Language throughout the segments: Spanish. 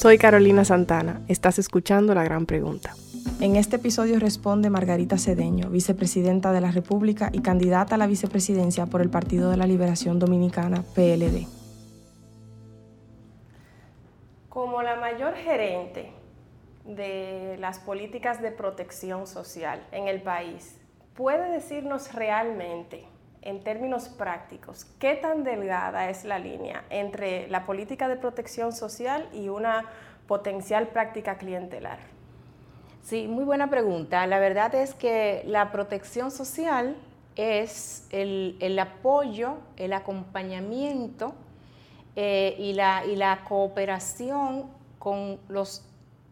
Soy Carolina Santana. Estás escuchando La Gran Pregunta. En este episodio responde Margarita Cedeño, vicepresidenta de la República y candidata a la vicepresidencia por el Partido de la Liberación Dominicana, PLD. Como la mayor gerente de las políticas de protección social en el país, ¿puede decirnos realmente, en términos prácticos, qué tan delgada es la línea entre la política de protección social y una potencial práctica clientelar? Sí, muy buena pregunta. La verdad es que la protección social es el, apoyo, el acompañamiento eh, y, la, y la cooperación con los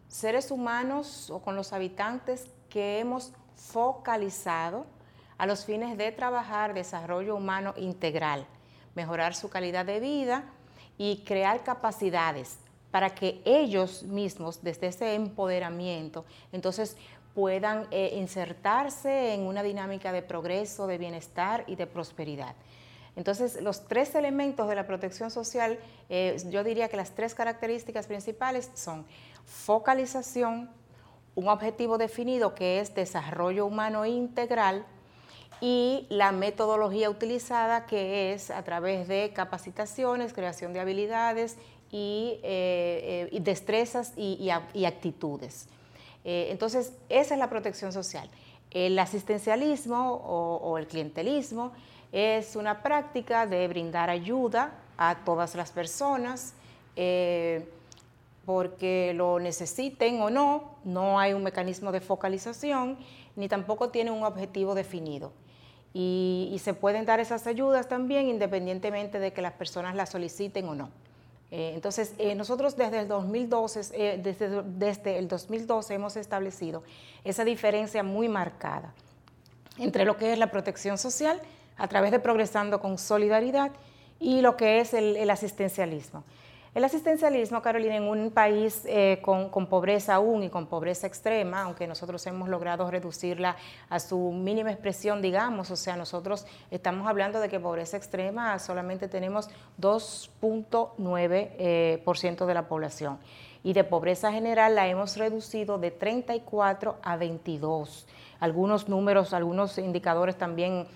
seres humanos o con los habitantes que hemos focalizado a los fines de trabajar desarrollo humano integral, mejorar su calidad de vida y crear capacidades para que ellos mismos, desde ese empoderamiento, entonces puedan eh, insertarse en una dinámica de progreso, de bienestar y de prosperidad. Entonces, los tres elementos de la protección social, eh, yo diría que las tres características principales son focalización, un objetivo definido que es desarrollo humano integral y la metodología utilizada que es a través de capacitaciones, creación de habilidades y, eh, eh, destrezas y, actitudes. Eh, entonces, esa es la protección social. El asistencialismo o, el clientelismo es una práctica de brindar ayuda a todas las personas porque lo necesiten o no, no hay un mecanismo de focalización, ni tampoco tiene un objetivo definido. Y, se pueden dar esas ayudas también independientemente de que las personas las soliciten o no. Eh, entonces, eh, nosotros desde el 2012, eh, desde, desde el 2012 hemos establecido esa diferencia muy marcada entre lo que es la protección social a través de Progresando con Solidaridad y lo que es el asistencialismo. El asistencialismo, Carolina, en un país eh, con, pobreza aún y con pobreza extrema, aunque nosotros hemos logrado reducirla a su mínima expresión, digamos, o sea, nosotros estamos hablando de que pobreza extrema solamente tenemos 2.9% eh, de la población y de pobreza general la hemos reducido de 34 a 22. Algunos números, algunos indicadores también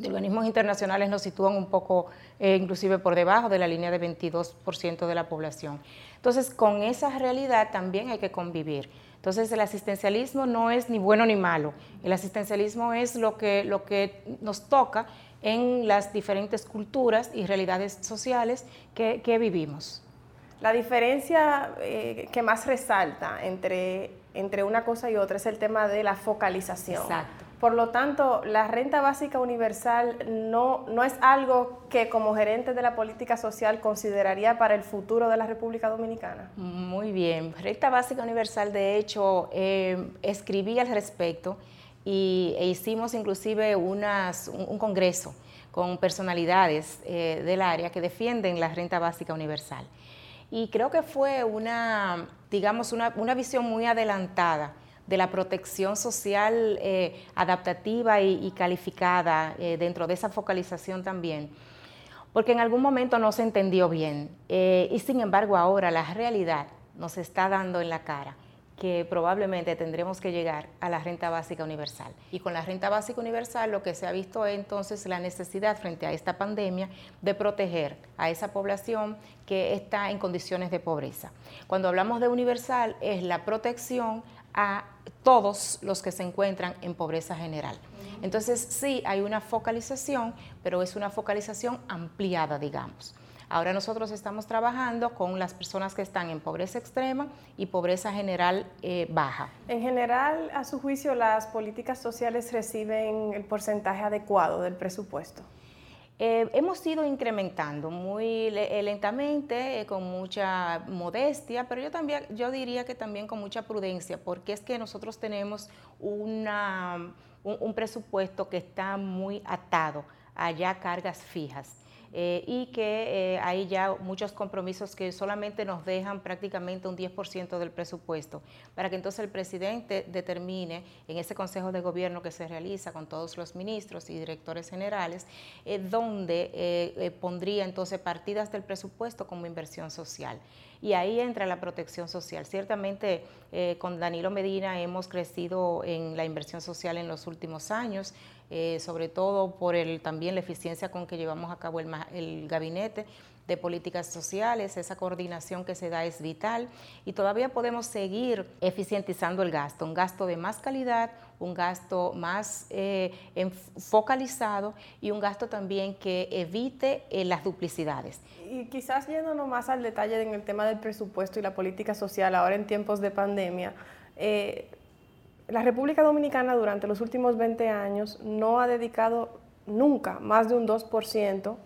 de organismos internacionales nos sitúan un poco eh, inclusive por debajo de la línea de 22% de la población. Entonces, con esa realidad también hay que convivir. Entonces, el asistencialismo no es ni bueno ni malo. El asistencialismo es lo que, lo que nos toca en las diferentes culturas y realidades sociales que, vivimos. La diferencia eh, que más resalta entre, entre una cosa y otra es el tema de la focalización. Exacto. Por lo tanto, la renta básica universal no, no es algo que como gerente de la política social consideraría para el futuro de la República Dominicana. Muy bien. Renta básica universal, de hecho, eh, escribí al respecto y, e hicimos inclusive un, congreso con personalidades eh, del área que defienden la renta básica universal. Y creo que fue una, digamos, una, una visión muy adelantada de la protección social eh, adaptativa y, calificada eh, dentro de esa focalización también, porque en algún momento no se entendió bien eh, y sin embargo ahora la realidad nos está dando en la cara que probablemente tendremos que llegar a la renta básica universal. Y con la renta básica universal lo que se ha visto es entonces la necesidad frente a esta pandemia de proteger a esa población que está en condiciones de pobreza. Cuando hablamos de universal es la protección a todos los que se encuentran en pobreza general. Entonces sí hay una focalización, pero es una focalización ampliada, digamos. Ahora nosotros estamos trabajando con las personas que están en pobreza extrema y pobreza general eh, baja. En general, a su juicio, las políticas sociales reciben el porcentaje adecuado del presupuesto. Eh, hemos ido incrementando muy eh, lentamente, eh, con mucha modestia, pero yo también, yo diría que también con mucha prudencia, porque es que nosotros tenemos una, un presupuesto que está muy atado a cargas fijas. Eh, y que eh, hay ya muchos compromisos que solamente nos dejan prácticamente un 10% del presupuesto, para que entonces el presidente determine en ese Consejo de Gobierno que se realiza con todos los ministros y directores generales, eh, donde pondría entonces partidas del presupuesto como inversión social. y ahí entra la protección social. Ciertamente eh, con Danilo Medina hemos crecido en la inversión social en los últimos años, eh, sobre todo por el, también la eficiencia con que llevamos a cabo el, el gabinete de políticas sociales, esa coordinación que se da es vital y todavía podemos seguir eficientizando el gasto, un gasto de más calidad, un gasto más eh, focalizado y un gasto también que evite eh, las duplicidades. Y quizás yéndonos más al detalle en el tema del presupuesto y la política social ahora en tiempos de pandemia, eh, la República Dominicana durante los últimos 20 años no ha dedicado nunca más de un 2%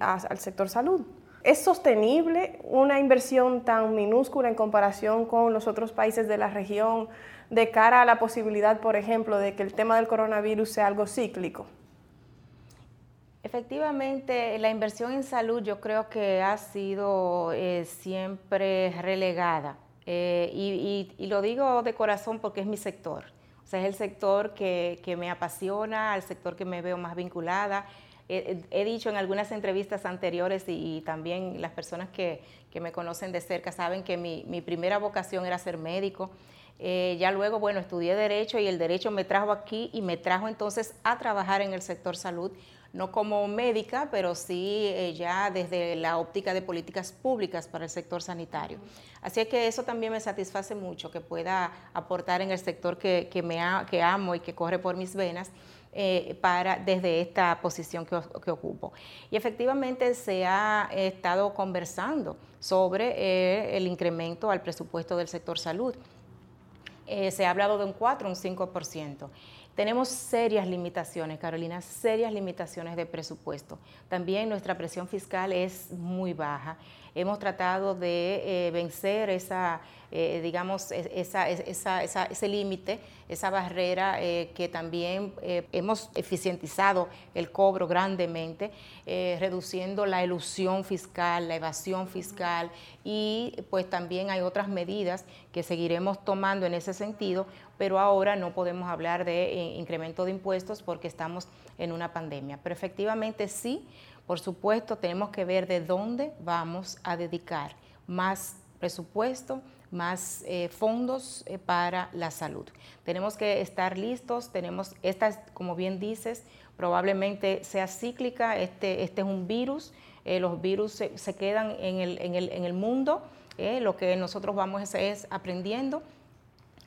al sector salud. ¿Es sostenible una inversión tan minúscula en comparación con los otros países de la región de cara a la posibilidad, por ejemplo, de que el tema del coronavirus sea algo cíclico? Efectivamente, la inversión en salud yo creo que ha sido eh, siempre relegada. Eh, y, lo digo de corazón porque es mi sector. O sea, es el sector que, que me apasiona, el sector que me veo más vinculada he, dicho en algunas entrevistas anteriores y, también las personas que, me conocen de cerca saben que mi, primera vocación era ser médico. Eh, ya luego, bueno, estudié derecho y el derecho me trajo aquí y me trajo entonces a trabajar en el sector salud, no como médica, pero sí eh, ya desde la óptica de políticas públicas para el sector sanitario. Así que eso también me satisface mucho, que pueda aportar en el sector que, que amo y que corre por mis venas eh, para, desde esta posición que, ocupo. Y efectivamente se ha estado conversando sobre eh, el incremento al presupuesto del sector salud. Eh, se ha hablado de un 4, un 5%. Tenemos serias limitaciones, Carolina, serias limitaciones de presupuesto. También nuestra presión fiscal es muy baja. Hemos tratado de vencer esa eh, digamos, esa, ese límite, esa barrera eh, que también eh, hemos eficientizado el cobro grandemente, reduciendo la ilusión fiscal, la evasión fiscal y pues también hay otras medidas que seguiremos tomando en ese sentido, pero ahora no podemos hablar de incremento de impuestos porque estamos en una pandemia. Pero efectivamente sí, por supuesto, tenemos que ver de dónde vamos a dedicar más presupuesto, más eh, fondos eh, para la salud. Tenemos que estar listos, tenemos, esta, como bien dices, probablemente sea cíclica, este, este es un virus, eh, los virus se, quedan en el, mundo, lo que nosotros vamos es aprendiendo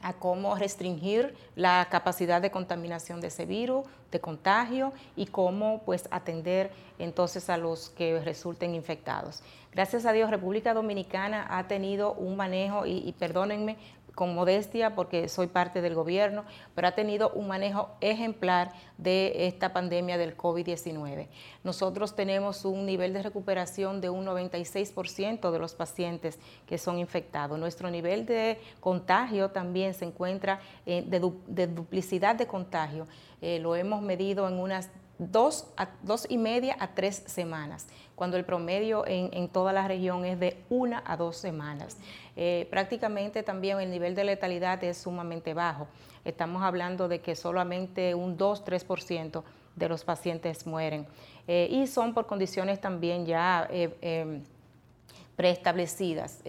a cómo restringir la capacidad de contaminación de ese virus, de contagio y cómo pues atender entonces a los que resulten infectados. Gracias a Dios, República Dominicana ha tenido un manejo, y, perdónenme con modestia porque soy parte del gobierno, pero ha tenido un manejo ejemplar de esta pandemia del COVID-19. Nosotros tenemos un nivel de recuperación de un 96% de los pacientes que son infectados. Nuestro nivel de contagio también se encuentra de, duplicidad de contagio. Eh, lo hemos medido en unas dos, a, dos y media a tres semanas, cuando el promedio en, toda la región es de una a dos semanas. Eh, prácticamente también el nivel de letalidad es sumamente bajo. Estamos hablando de que solamente un 2-3% de los pacientes mueren. Eh, y son por condiciones también ya eh, em, preestablecidas.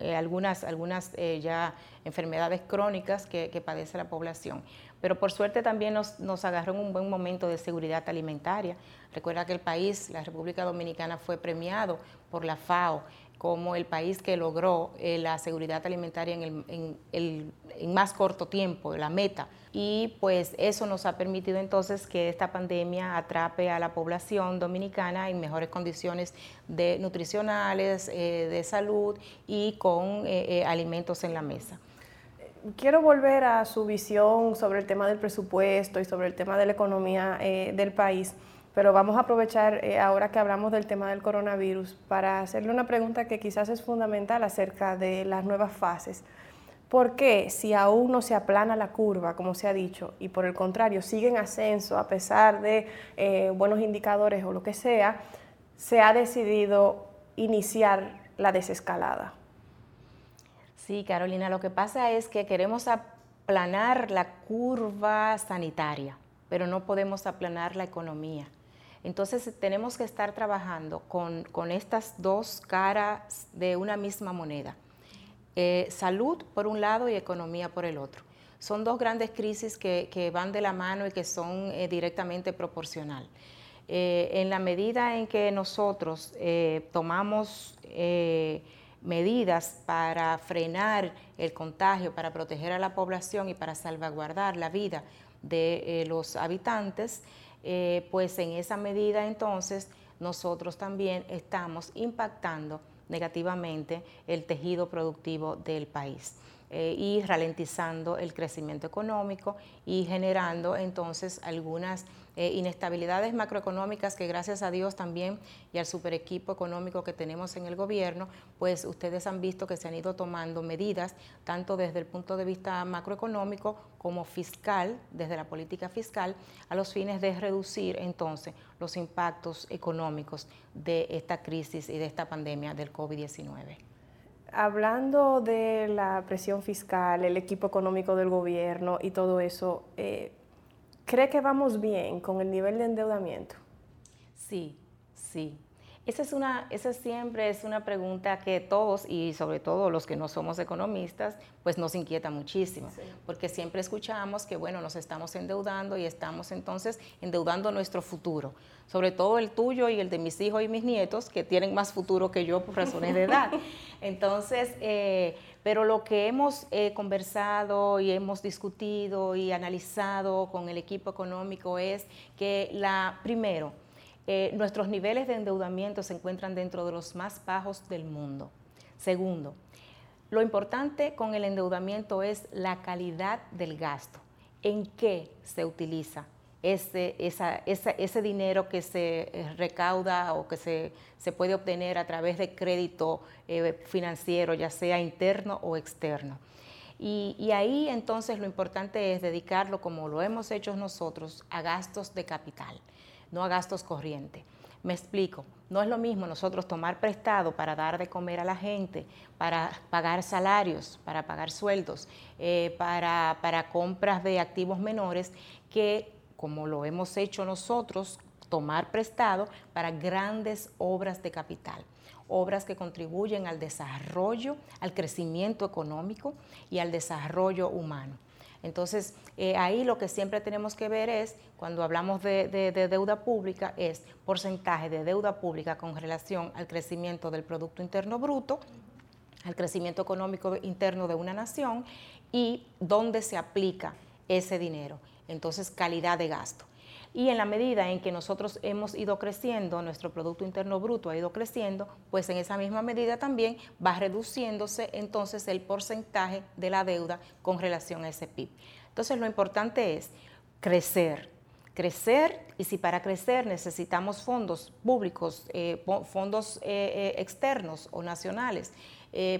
algunas algunas ya enfermedades crónicas que padece la población pero por suerte también nos, agarró en un buen momento de seguridad alimentaria. Recuerda que el país, la República Dominicana, fue premiado por la FAO como el país que logró eh, la seguridad alimentaria en, el, más corto tiempo, la meta. Y pues eso nos ha permitido entonces que esta pandemia atrape a la población dominicana en mejores condiciones de nutricionales, eh, de salud y con eh, alimentos en la mesa quiero volver a su visión sobre el tema del presupuesto y sobre el tema de la economía eh, del país, pero vamos a aprovechar eh, ahora que hablamos del tema del coronavirus para hacerle una pregunta que quizás es fundamental acerca de las nuevas fases. ¿Por qué si aún no se aplana la curva, como se ha dicho, y por el contrario sigue en ascenso a pesar de eh, buenos indicadores o lo que sea, se ha decidido iniciar la desescalada? Sí, Carolina, lo que pasa es que queremos aplanar la curva sanitaria, pero no podemos aplanar la economía. Entonces tenemos que estar trabajando con, estas dos caras de una misma moneda. Eh, salud por un lado y economía por el otro. Son dos grandes crisis que, van de la mano y que son eh, directamente proporcional. Eh, en la medida en que nosotros tomamos medidas para frenar el contagio, para proteger a la población y para salvaguardar la vida de los habitantes, eh, pues en esa medida entonces nosotros también estamos impactando negativamente el tejido productivo del país. Eh, y ralentizando el crecimiento económico y generando entonces algunas eh, inestabilidades macroeconómicas que gracias a Dios también y al super equipo económico que tenemos en el gobierno, pues ustedes han visto que se han ido tomando medidas tanto desde el punto de vista macroeconómico como fiscal, desde la política fiscal, a los fines de reducir entonces los impactos económicos de esta crisis y de esta pandemia del COVID-19. Hablando de la presión fiscal, el equipo económico del gobierno y todo eso, eh, ¿cree que vamos bien con el nivel de endeudamiento? Sí, sí. Esa, es una, esa siempre es una pregunta que todos, y sobre todo los que no somos economistas, pues nos inquieta muchísimo, porque siempre escuchamos que, bueno, nos estamos endeudando y estamos entonces endeudando nuestro futuro, sobre todo el tuyo y el de mis hijos y mis nietos, que tienen más futuro que yo por razones de edad. Entonces, eh, pero lo que hemos eh, conversado y hemos discutido y analizado con el equipo económico es que la, primero, eh, nuestros niveles de endeudamiento se encuentran dentro de los más bajos del mundo. Segundo, lo importante con el endeudamiento es la calidad del gasto, en qué se utiliza ese, ese dinero que se eh, recauda o que se, puede obtener a través de crédito eh, financiero, ya sea interno o externo. y, ahí entonces lo importante es dedicarlo, como lo hemos hecho nosotros, a gastos de capital no a gastos corrientes. Me explico, no es lo mismo nosotros tomar prestado para dar de comer a la gente, para pagar salarios, para pagar sueldos, eh, para, para compras de activos menores, que como lo hemos hecho nosotros, tomar prestado para grandes obras de capital obras que contribuyen al desarrollo, al crecimiento económico y al desarrollo humano. Entonces, eh, ahí lo que siempre tenemos que ver es, cuando hablamos de, deuda pública, es porcentaje de deuda pública con relación al crecimiento del Producto Interno Bruto, al crecimiento económico interno de una nación y dónde se aplica ese dinero. Entonces, calidad de gasto. Y en la medida en que nosotros hemos ido creciendo, nuestro Producto Interno Bruto ha ido creciendo, pues en esa misma medida también va reduciéndose entonces el porcentaje de la deuda con relación a ese PIB. Entonces lo importante es crecer, crecer y si para crecer necesitamos fondos públicos, eh, fondos eh, eh, externos o nacionales,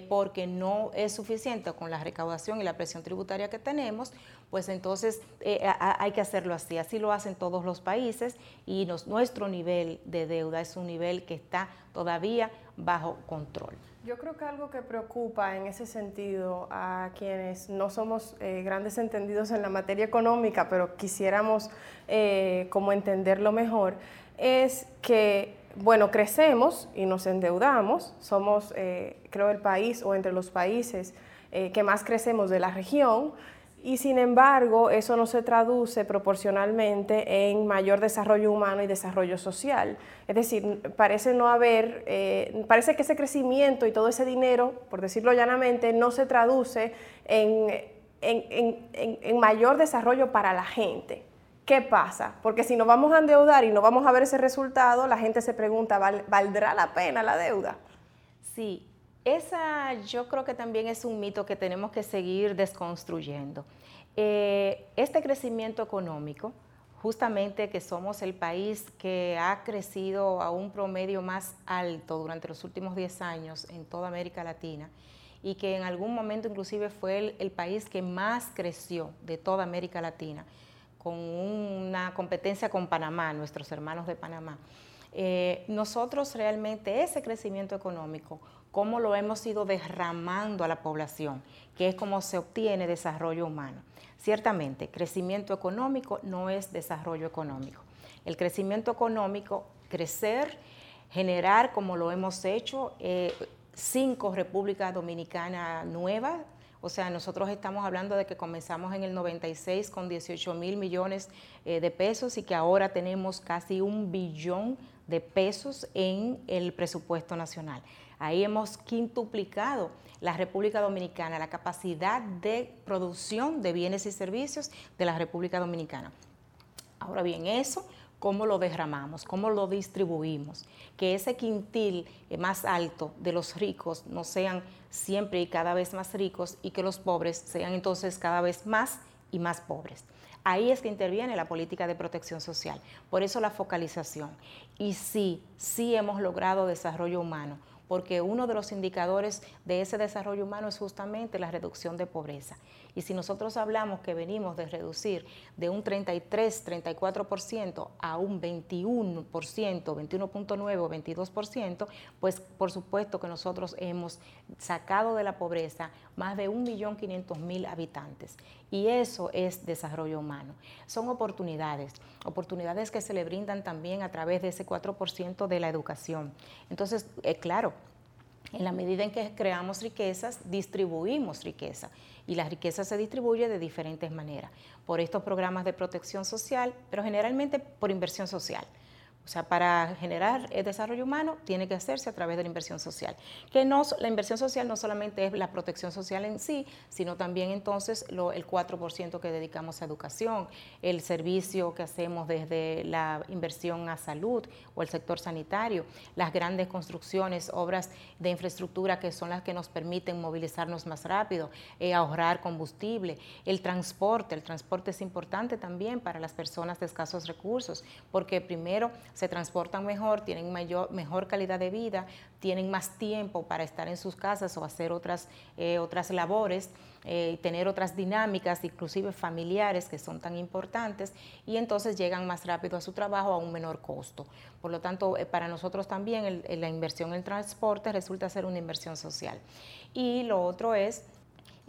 porque no es suficiente con la recaudación y la presión tributaria que tenemos, pues entonces hay que hacerlo así. Así lo hacen todos los países y nuestro nivel de deuda es un nivel que está todavía bajo control. Yo creo que algo que preocupa en ese sentido a quienes no somos eh, grandes entendidos en la materia económica, pero quisiéramos eh, como entenderlo mejor, es que, bueno, crecemos y nos endeudamos, somos, eh, creo, el país o entre los países que más crecemos de la región, y sin embargo, eso no se traduce proporcionalmente en mayor desarrollo humano y desarrollo social. Es decir, parece no haber, eh, parece que ese crecimiento y todo ese dinero, por decirlo llanamente, no se traduce en, mayor desarrollo para la gente. ¿Qué pasa? Porque si nos vamos a endeudar y no vamos a ver ese resultado, la gente se pregunta, ¿valdrá la pena la deuda? Sí, esa yo creo que también es un mito que tenemos que seguir desconstruyendo. Eh, este crecimiento económico, justamente que somos el país que ha crecido a un promedio más alto durante los últimos 10 años en toda América Latina y que en algún momento inclusive fue el, país que más creció de toda América Latina, con una competencia con Panamá, nuestros hermanos de Panamá. Eh, nosotros realmente ese crecimiento económico cómo lo hemos ido derramando a la población, que es como se obtiene desarrollo humano. Ciertamente, crecimiento económico no es desarrollo económico. El crecimiento económico, crecer, generar, como lo hemos hecho, eh, cinco repúblicas dominicanas nuevas, o sea, nosotros estamos hablando de que comenzamos en el 96 con 18 mil millones eh, de pesos y que ahora tenemos casi un billón de pesos en el presupuesto nacional. Ahí hemos quintuplicado la República Dominicana, la capacidad de producción de bienes y servicios de la República Dominicana. Ahora bien, eso cómo lo derramamos, cómo lo distribuimos, que ese quintil más alto de los ricos no sean siempre y cada vez más ricos y que los pobres sean entonces cada vez más y más pobres. Ahí es que interviene la política de protección social, por eso la focalización. Y sí, sí hemos logrado desarrollo humano, porque uno de los indicadores de ese desarrollo humano es justamente la reducción de pobreza. Y si nosotros hablamos que venimos de reducir de un 33, 34% a un 21%, 21.9 o 22%, pues por supuesto que nosotros hemos sacado de la pobreza más de 1.500.000 habitantes. Y eso es desarrollo humano. Son oportunidades, oportunidades que se le brindan también a través de ese 4% de la educación. Entonces, eh, claro, en la medida en que creamos riquezas, distribuimos riqueza y la riqueza se distribuye de diferentes maneras, por estos programas de protección social, pero generalmente por inversión social. O sea, para generar el desarrollo humano tiene que hacerse a través de la inversión social. Que no, la inversión social no solamente es la protección social en sí, sino también entonces lo, el 4% que dedicamos a educación, el servicio que hacemos desde la inversión a salud o el sector sanitario, las grandes construcciones, obras de infraestructura que son las que nos permiten movilizarnos más rápido, eh, ahorrar combustible, el transporte. El transporte es importante también para las personas de escasos recursos, porque primero se transportan mejor, tienen mayor, mejor calidad de vida, tienen más tiempo para estar en sus casas o hacer otras, eh, otras labores, eh, tener otras dinámicas, inclusive familiares, que son tan importantes, y entonces llegan más rápido a su trabajo a un menor costo. Por lo tanto, eh, para nosotros también la inversión en transporte resulta ser una inversión social. Y lo otro es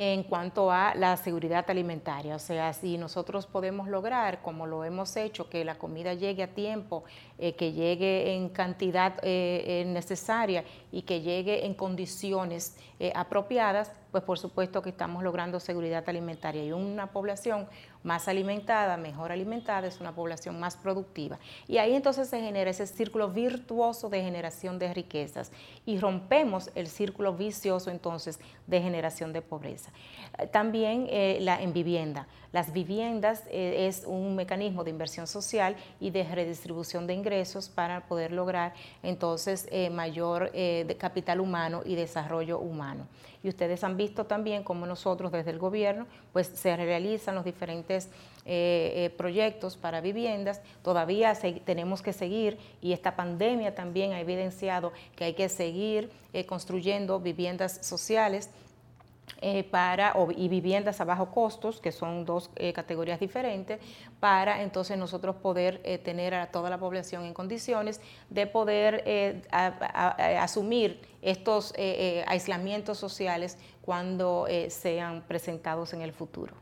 en cuanto a la seguridad alimentaria. O sea, si nosotros podemos lograr, como lo hemos hecho, que la comida llegue a tiempo, eh, que llegue en cantidad eh, eh, necesaria y que llegue en condiciones apropiadas, pues por supuesto que estamos logrando seguridad alimentaria y una población más alimentada, mejor alimentada, es una población más productiva. Y ahí entonces se genera ese círculo virtuoso de generación de riquezas y rompemos el círculo vicioso entonces de generación de pobreza. También la, en vivienda. Las viviendas es un mecanismo de inversión social y de redistribución de ingresos para poder lograr entonces mayor capital humano y desarrollo humano. Y ustedes han visto también cómo nosotros desde el gobierno pues se realizan los diferentes eh, eh, proyectos para viviendas, todavía tenemos que seguir y esta pandemia también ha evidenciado que hay que seguir eh, construyendo viviendas sociales eh, para, y viviendas a bajo costos, que son dos eh, categorías diferentes, para entonces nosotros poder eh, tener a toda la población en condiciones de poder asumir estos aislamientos sociales cuando sean presentados en el futuro.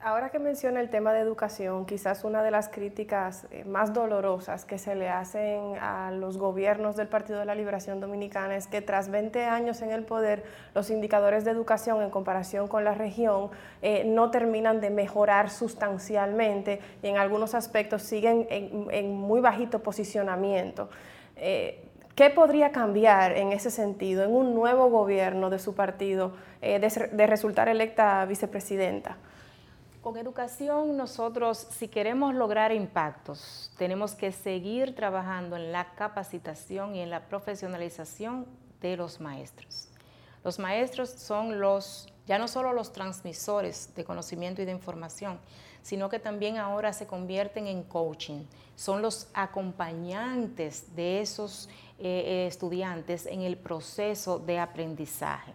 Ahora que menciona el tema de educación, quizás una de las críticas eh, más dolorosas que se le hacen a los gobiernos del Partido de la Liberación Dominicana es que tras 20 años en el poder, los indicadores de educación en comparación con la región eh, no terminan de mejorar sustancialmente y en algunos aspectos siguen en, muy bajito posicionamiento. Eh, ¿Qué podría cambiar en ese sentido en un nuevo gobierno de su partido de resultar electa vicepresidenta? Con educación nosotros, si queremos lograr impactos, tenemos que seguir trabajando en la capacitación y en la profesionalización de los maestros. Los maestros son los, ya no solo los transmisores de conocimiento y de información, sino que también ahora se convierten en coaching, son los acompañantes de esos eh, estudiantes en el proceso de aprendizaje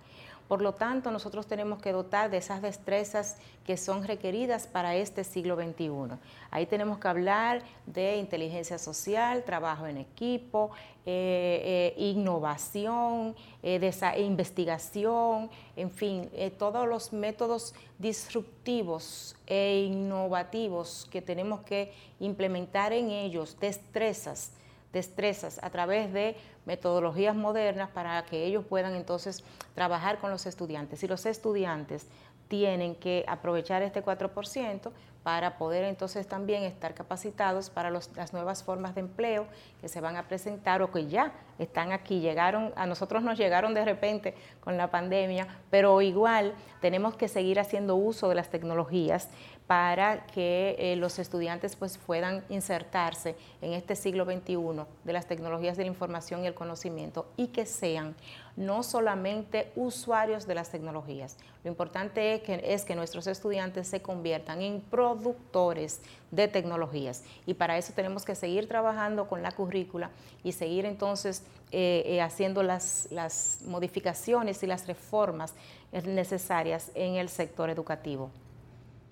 Por lo tanto, nosotros tenemos que dotar de esas destrezas que son requeridas para este siglo XXI. Ahí tenemos que hablar de inteligencia social, trabajo en equipo, eh, eh, innovación, eh, investigación, en fin, todos los métodos disruptivos e innovativos que tenemos que implementar en ellos, destrezas destrezas a través de metodologías modernas para que ellos puedan entonces trabajar con los estudiantes. Y los estudiantes tienen que aprovechar este 4% para poder entonces también estar capacitados para las nuevas formas de empleo que se van a presentar o que ya están aquí, llegaron, a nosotros nos llegaron de repente con la pandemia, pero igual tenemos que seguir haciendo uso de las tecnologías para que eh, los estudiantes pues puedan insertarse en este siglo XXI de las tecnologías de la información y el conocimiento y que sean no solamente usuarios de las tecnologías. Lo importante es que, es que nuestros estudiantes se conviertan en productores de tecnologías y para eso tenemos que seguir trabajando con la currícula y seguir entonces eh, eh, haciendo las, las modificaciones y las reformas necesarias en el sector educativo.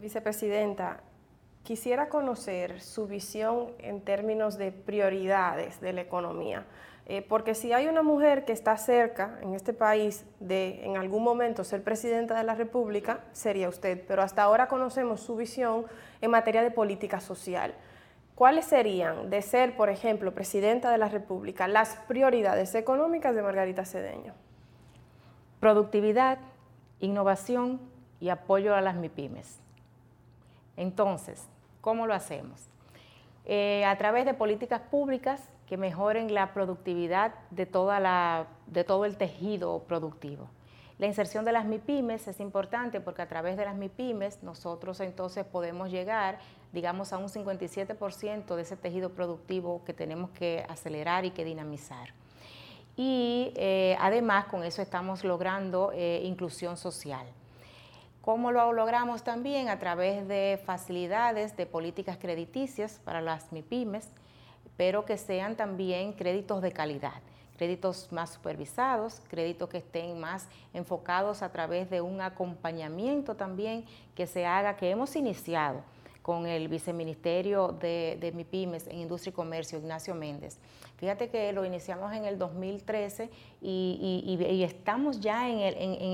Vicepresidenta, quisiera conocer su visión en términos de prioridades de la economía. Eh, porque si hay una mujer que está cerca en este país de en algún momento ser presidenta de la República, sería usted, pero hasta ahora conocemos su visión en materia de política social. ¿Cuáles serían, de ser, por ejemplo, presidenta de la República, las prioridades económicas de Margarita Cedeño? Productividad, innovación y apoyo a las MIPIMES. Entonces, ¿cómo lo hacemos? Eh, a través de políticas públicas que mejoren la productividad de, toda la, de todo el tejido productivo. La inserción de las MIPIMES es importante porque a través de las MIPIMES nosotros entonces podemos llegar, digamos, a un 57% de ese tejido productivo que tenemos que acelerar y que dinamizar. Y eh, además con eso estamos logrando eh, inclusión social. ¿Cómo lo logramos también? A través de facilidades de políticas crediticias para las MIPIMES, pero que sean también créditos de calidad, créditos más supervisados, créditos que estén más enfocados a través de un acompañamiento también que se haga, que hemos iniciado con el viceministerio de, de MIPIMES en Industria y Comercio, Ignacio Méndez. Fíjate que lo iniciamos en el 2013 y, estamos ya en,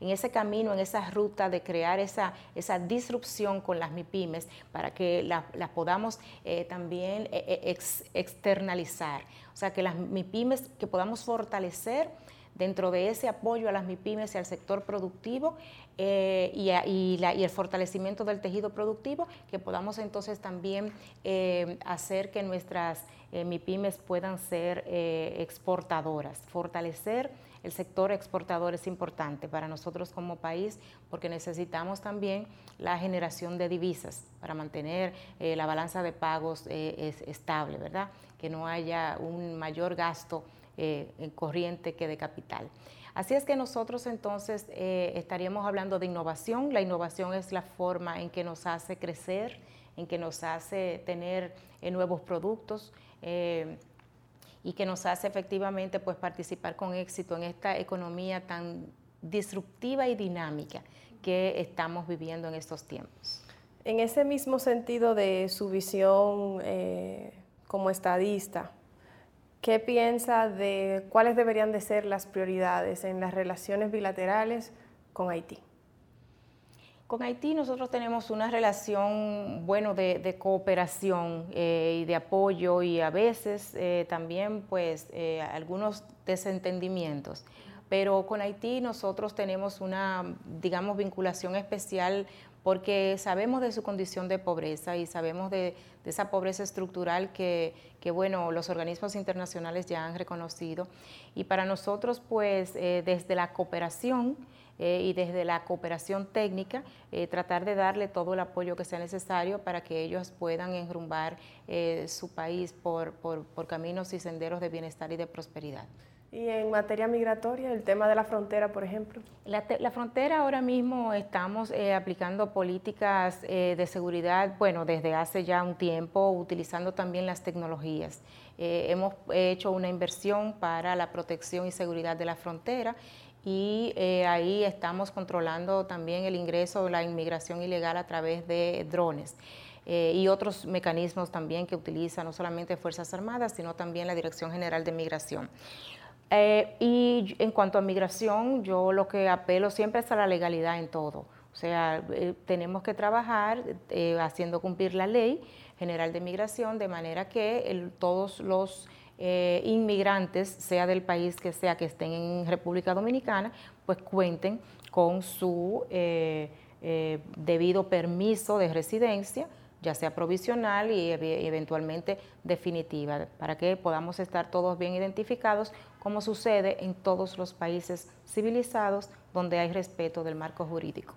ese camino, en esa ruta de crear esa, esa disrupción con las MIPIMES para que las podamos eh, también eh, eh, externalizar. O sea, que las MIPIMES, que podamos fortalecer dentro de ese apoyo a las MIPIMES y al sector productivo eh, y, el fortalecimiento del tejido productivo, que podamos entonces también eh, hacer que nuestras eh, MIPIMES puedan ser exportadoras, fortalecer el sector exportador es importante para nosotros como país porque necesitamos también la generación de divisas para mantener la balanza de pagos estable, ¿verdad? Que no haya un mayor gasto eh, corriente que de capital. Así es que nosotros entonces eh, estaríamos hablando de innovación. La innovación es la forma en que nos hace crecer, en que nos hace tener eh, nuevos productos y que nos hace efectivamente pues, participar con éxito en esta economía tan disruptiva y dinámica que estamos viviendo en estos tiempos. En ese mismo sentido de su visión como estadista, ¿Qué piensa de cuáles deberían de ser las prioridades en las relaciones bilaterales con Haití? Con Haití nosotros tenemos una relación, bueno, de, cooperación eh, y de apoyo y a veces eh, también, pues, eh, algunos desentendimientos. Pero con Haití nosotros tenemos una, digamos, vinculación especial porque sabemos de su condición de pobreza y sabemos de, esa pobreza estructural que, bueno, los organismos internacionales ya han reconocido. Y para nosotros, pues, eh, desde la cooperación eh, y desde la cooperación técnica, eh, tratar de darle todo el apoyo que sea necesario para que ellos puedan enrumbar su país por caminos y senderos de bienestar y de prosperidad. Y en materia migratoria, el tema de la frontera, por ejemplo. La, frontera ahora mismo estamos eh, aplicando políticas eh, de seguridad, bueno, desde hace ya un tiempo, utilizando también las tecnologías. Eh, hemos hecho una inversión para la protección y seguridad de la frontera y ahí estamos controlando también el ingreso, la inmigración ilegal a través de drones. Eh, y otros mecanismos también que utiliza no solamente Fuerzas Armadas, sino también la Dirección General de Migración. Eh, y en cuanto a migración, yo lo que apelo siempre es a la legalidad en todo. O sea, tenemos que trabajar haciendo cumplir la ley general de migración de manera que todos los eh, inmigrantes, sea del país que sea que estén en República Dominicana, pues cuenten con su eh, eh, debido permiso de residencia, ya sea provisional y eventualmente definitiva, para que podamos estar todos bien identificados, como sucede en todos los países civilizados donde hay respeto del marco jurídico.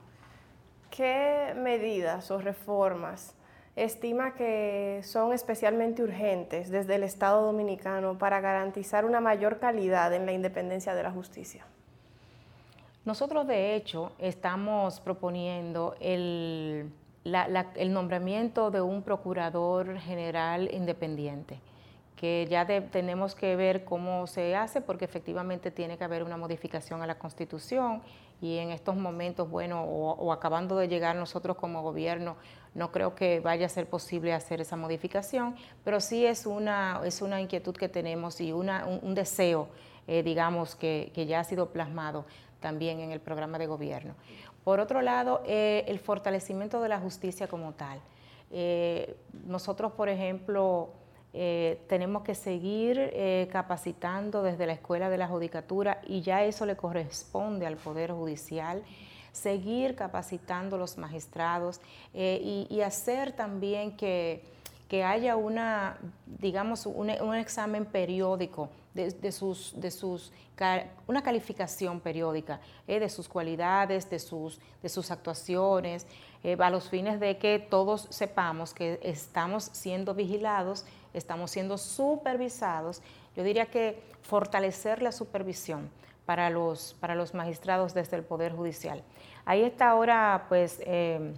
¿Qué medidas o reformas estima que son especialmente urgentes desde el Estado dominicano para garantizar una mayor calidad en la independencia de la justicia? Nosotros, de hecho, estamos proponiendo el, nombramiento de un procurador general independiente que ya tenemos que ver cómo se hace porque efectivamente tiene que haber una modificación a la Constitución y en estos momentos, bueno, o, acabando de llegar nosotros como gobierno, no creo que vaya a ser posible hacer esa modificación, pero sí es una, es una inquietud que tenemos y una, un, deseo, eh, digamos, que, ya ha sido plasmado también en el programa de gobierno. Por otro lado, eh, el fortalecimiento de la justicia como tal. Eh, nosotros, por ejemplo, eh, tenemos que seguir capacitando desde la Escuela de la Judicatura y ya eso le corresponde al Poder Judicial seguir capacitando los magistrados y, hacer también que, haya una, digamos, un, examen periódico de, sus, de sus, una calificación periódica de sus cualidades, de sus, de sus actuaciones, a los fines de que todos sepamos que estamos siendo vigilados estamos siendo supervisados. Yo diría que fortalecer la supervisión para los, para los magistrados desde el Poder Judicial. Ahí está ahora, pues, eh,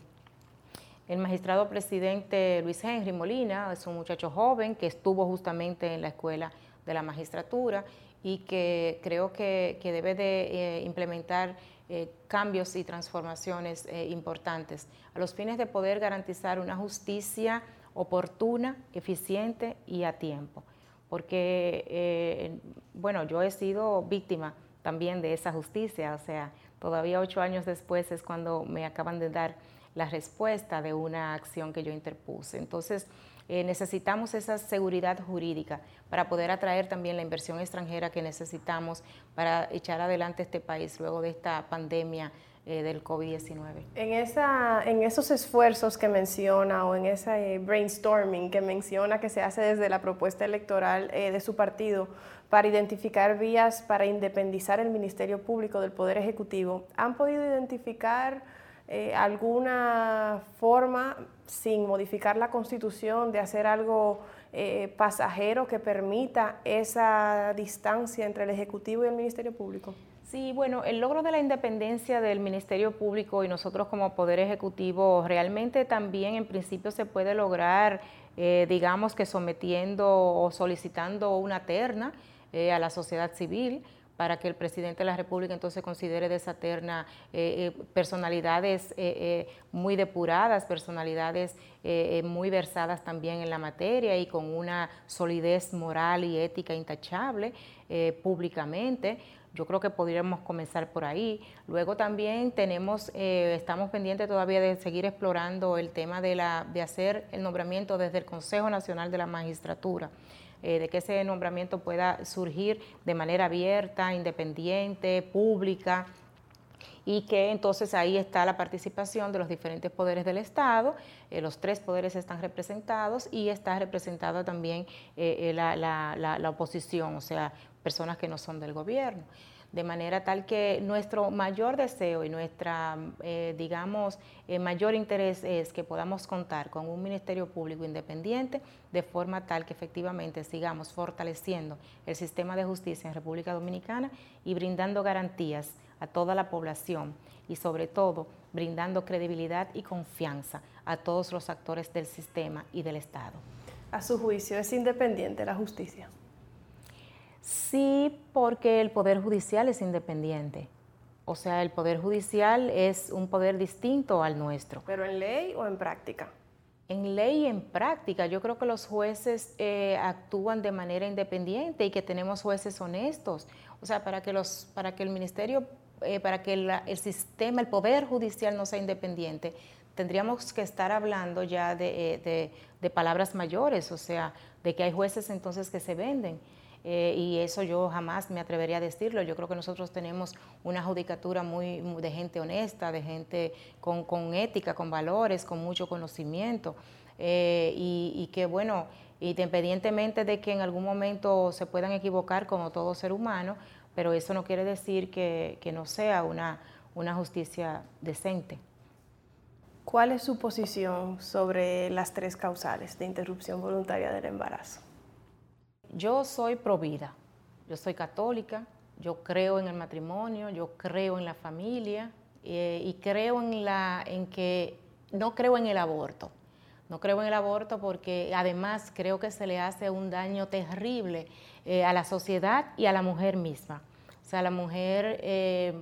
el magistrado presidente Luis Henry Molina, es un muchacho joven que estuvo justamente en la escuela de la magistratura y que creo que, debe de eh, implementar eh, cambios y transformaciones importantes a los fines de poder garantizar una justicia oportuna, eficiente y a tiempo. Porque, eh, bueno, yo he sido víctima también de esa justicia, o sea, todavía ocho años después es cuando me acaban de dar la respuesta de una acción que yo interpuse. Entonces, eh, necesitamos esa seguridad jurídica para poder atraer también la inversión extranjera que necesitamos para echar adelante este país luego de esta pandemia eh, del COVID-19. En, en esos esfuerzos que menciona o en ese brainstorming que menciona que se hace desde la propuesta electoral eh, de su partido para identificar vías para independizar el Ministerio Público del Poder Ejecutivo, ¿han podido identificar eh, alguna forma, sin modificar la Constitución, de hacer algo pasajero que permita esa distancia entre el Ejecutivo y el Ministerio Público? Sí, bueno, el logro de la independencia del Ministerio Público y nosotros como Poder Ejecutivo realmente también en principio se puede lograr, eh, digamos que sometiendo o solicitando una terna eh, a la sociedad civil para que el presidente de la República entonces considere de esa terna eh, personalidades muy depuradas, personalidades muy versadas también en la materia y con una solidez moral y ética intachable públicamente yo creo que podríamos comenzar por ahí. Luego también tenemos, eh, estamos pendientes todavía de seguir explorando el tema de, la, de hacer el nombramiento desde el Consejo Nacional de la Magistratura. Eh, de que ese nombramiento pueda surgir de manera abierta, independiente, pública, y que entonces ahí está la participación de los diferentes poderes del Estado, eh, los tres poderes están representados y está representada también la, la, oposición, o sea, personas que no son del gobierno. De manera tal que nuestro mayor deseo y nuestra, eh, digamos, eh, mayor interés es que podamos contar con un Ministerio Público independiente de forma tal que efectivamente sigamos fortaleciendo el sistema de justicia en República Dominicana y brindando garantías a toda la población y sobre todo brindando credibilidad y confianza a todos los actores del sistema y del Estado. A su juicio, ¿es independiente la justicia? Sí, porque el Poder Judicial es independiente. O sea, el Poder Judicial es un poder distinto al nuestro. ¿Pero en ley o en práctica? En ley y en práctica, yo creo que los jueces eh, actúan de manera independiente y que tenemos jueces honestos. O sea, para que, los, para que el ministerio, eh, para que el sistema, el poder judicial no sea independiente, tendríamos que estar hablando ya de, de, palabras mayores, o sea, de que hay jueces entonces que se venden. Eh, y eso yo jamás me atrevería a decirlo. Yo creo que nosotros tenemos una judicatura muy, de gente honesta, de gente con, con, ética, con valores, con mucho conocimiento. Eh, y, que, bueno, independientemente de que en algún momento se puedan equivocar como todo ser humano, pero eso no quiere decir que, que no sea una, una justicia decente. ¿Cuál es su posición sobre las tres causales de interrupción voluntaria del embarazo? Yo soy provida, yo soy católica, yo creo en el matrimonio, yo creo en la familia eh, y creo en, la, en que no creo en el aborto. No creo en el aborto porque además creo que se le hace un daño terrible eh, a la sociedad y a la mujer misma. O sea, la mujer eh,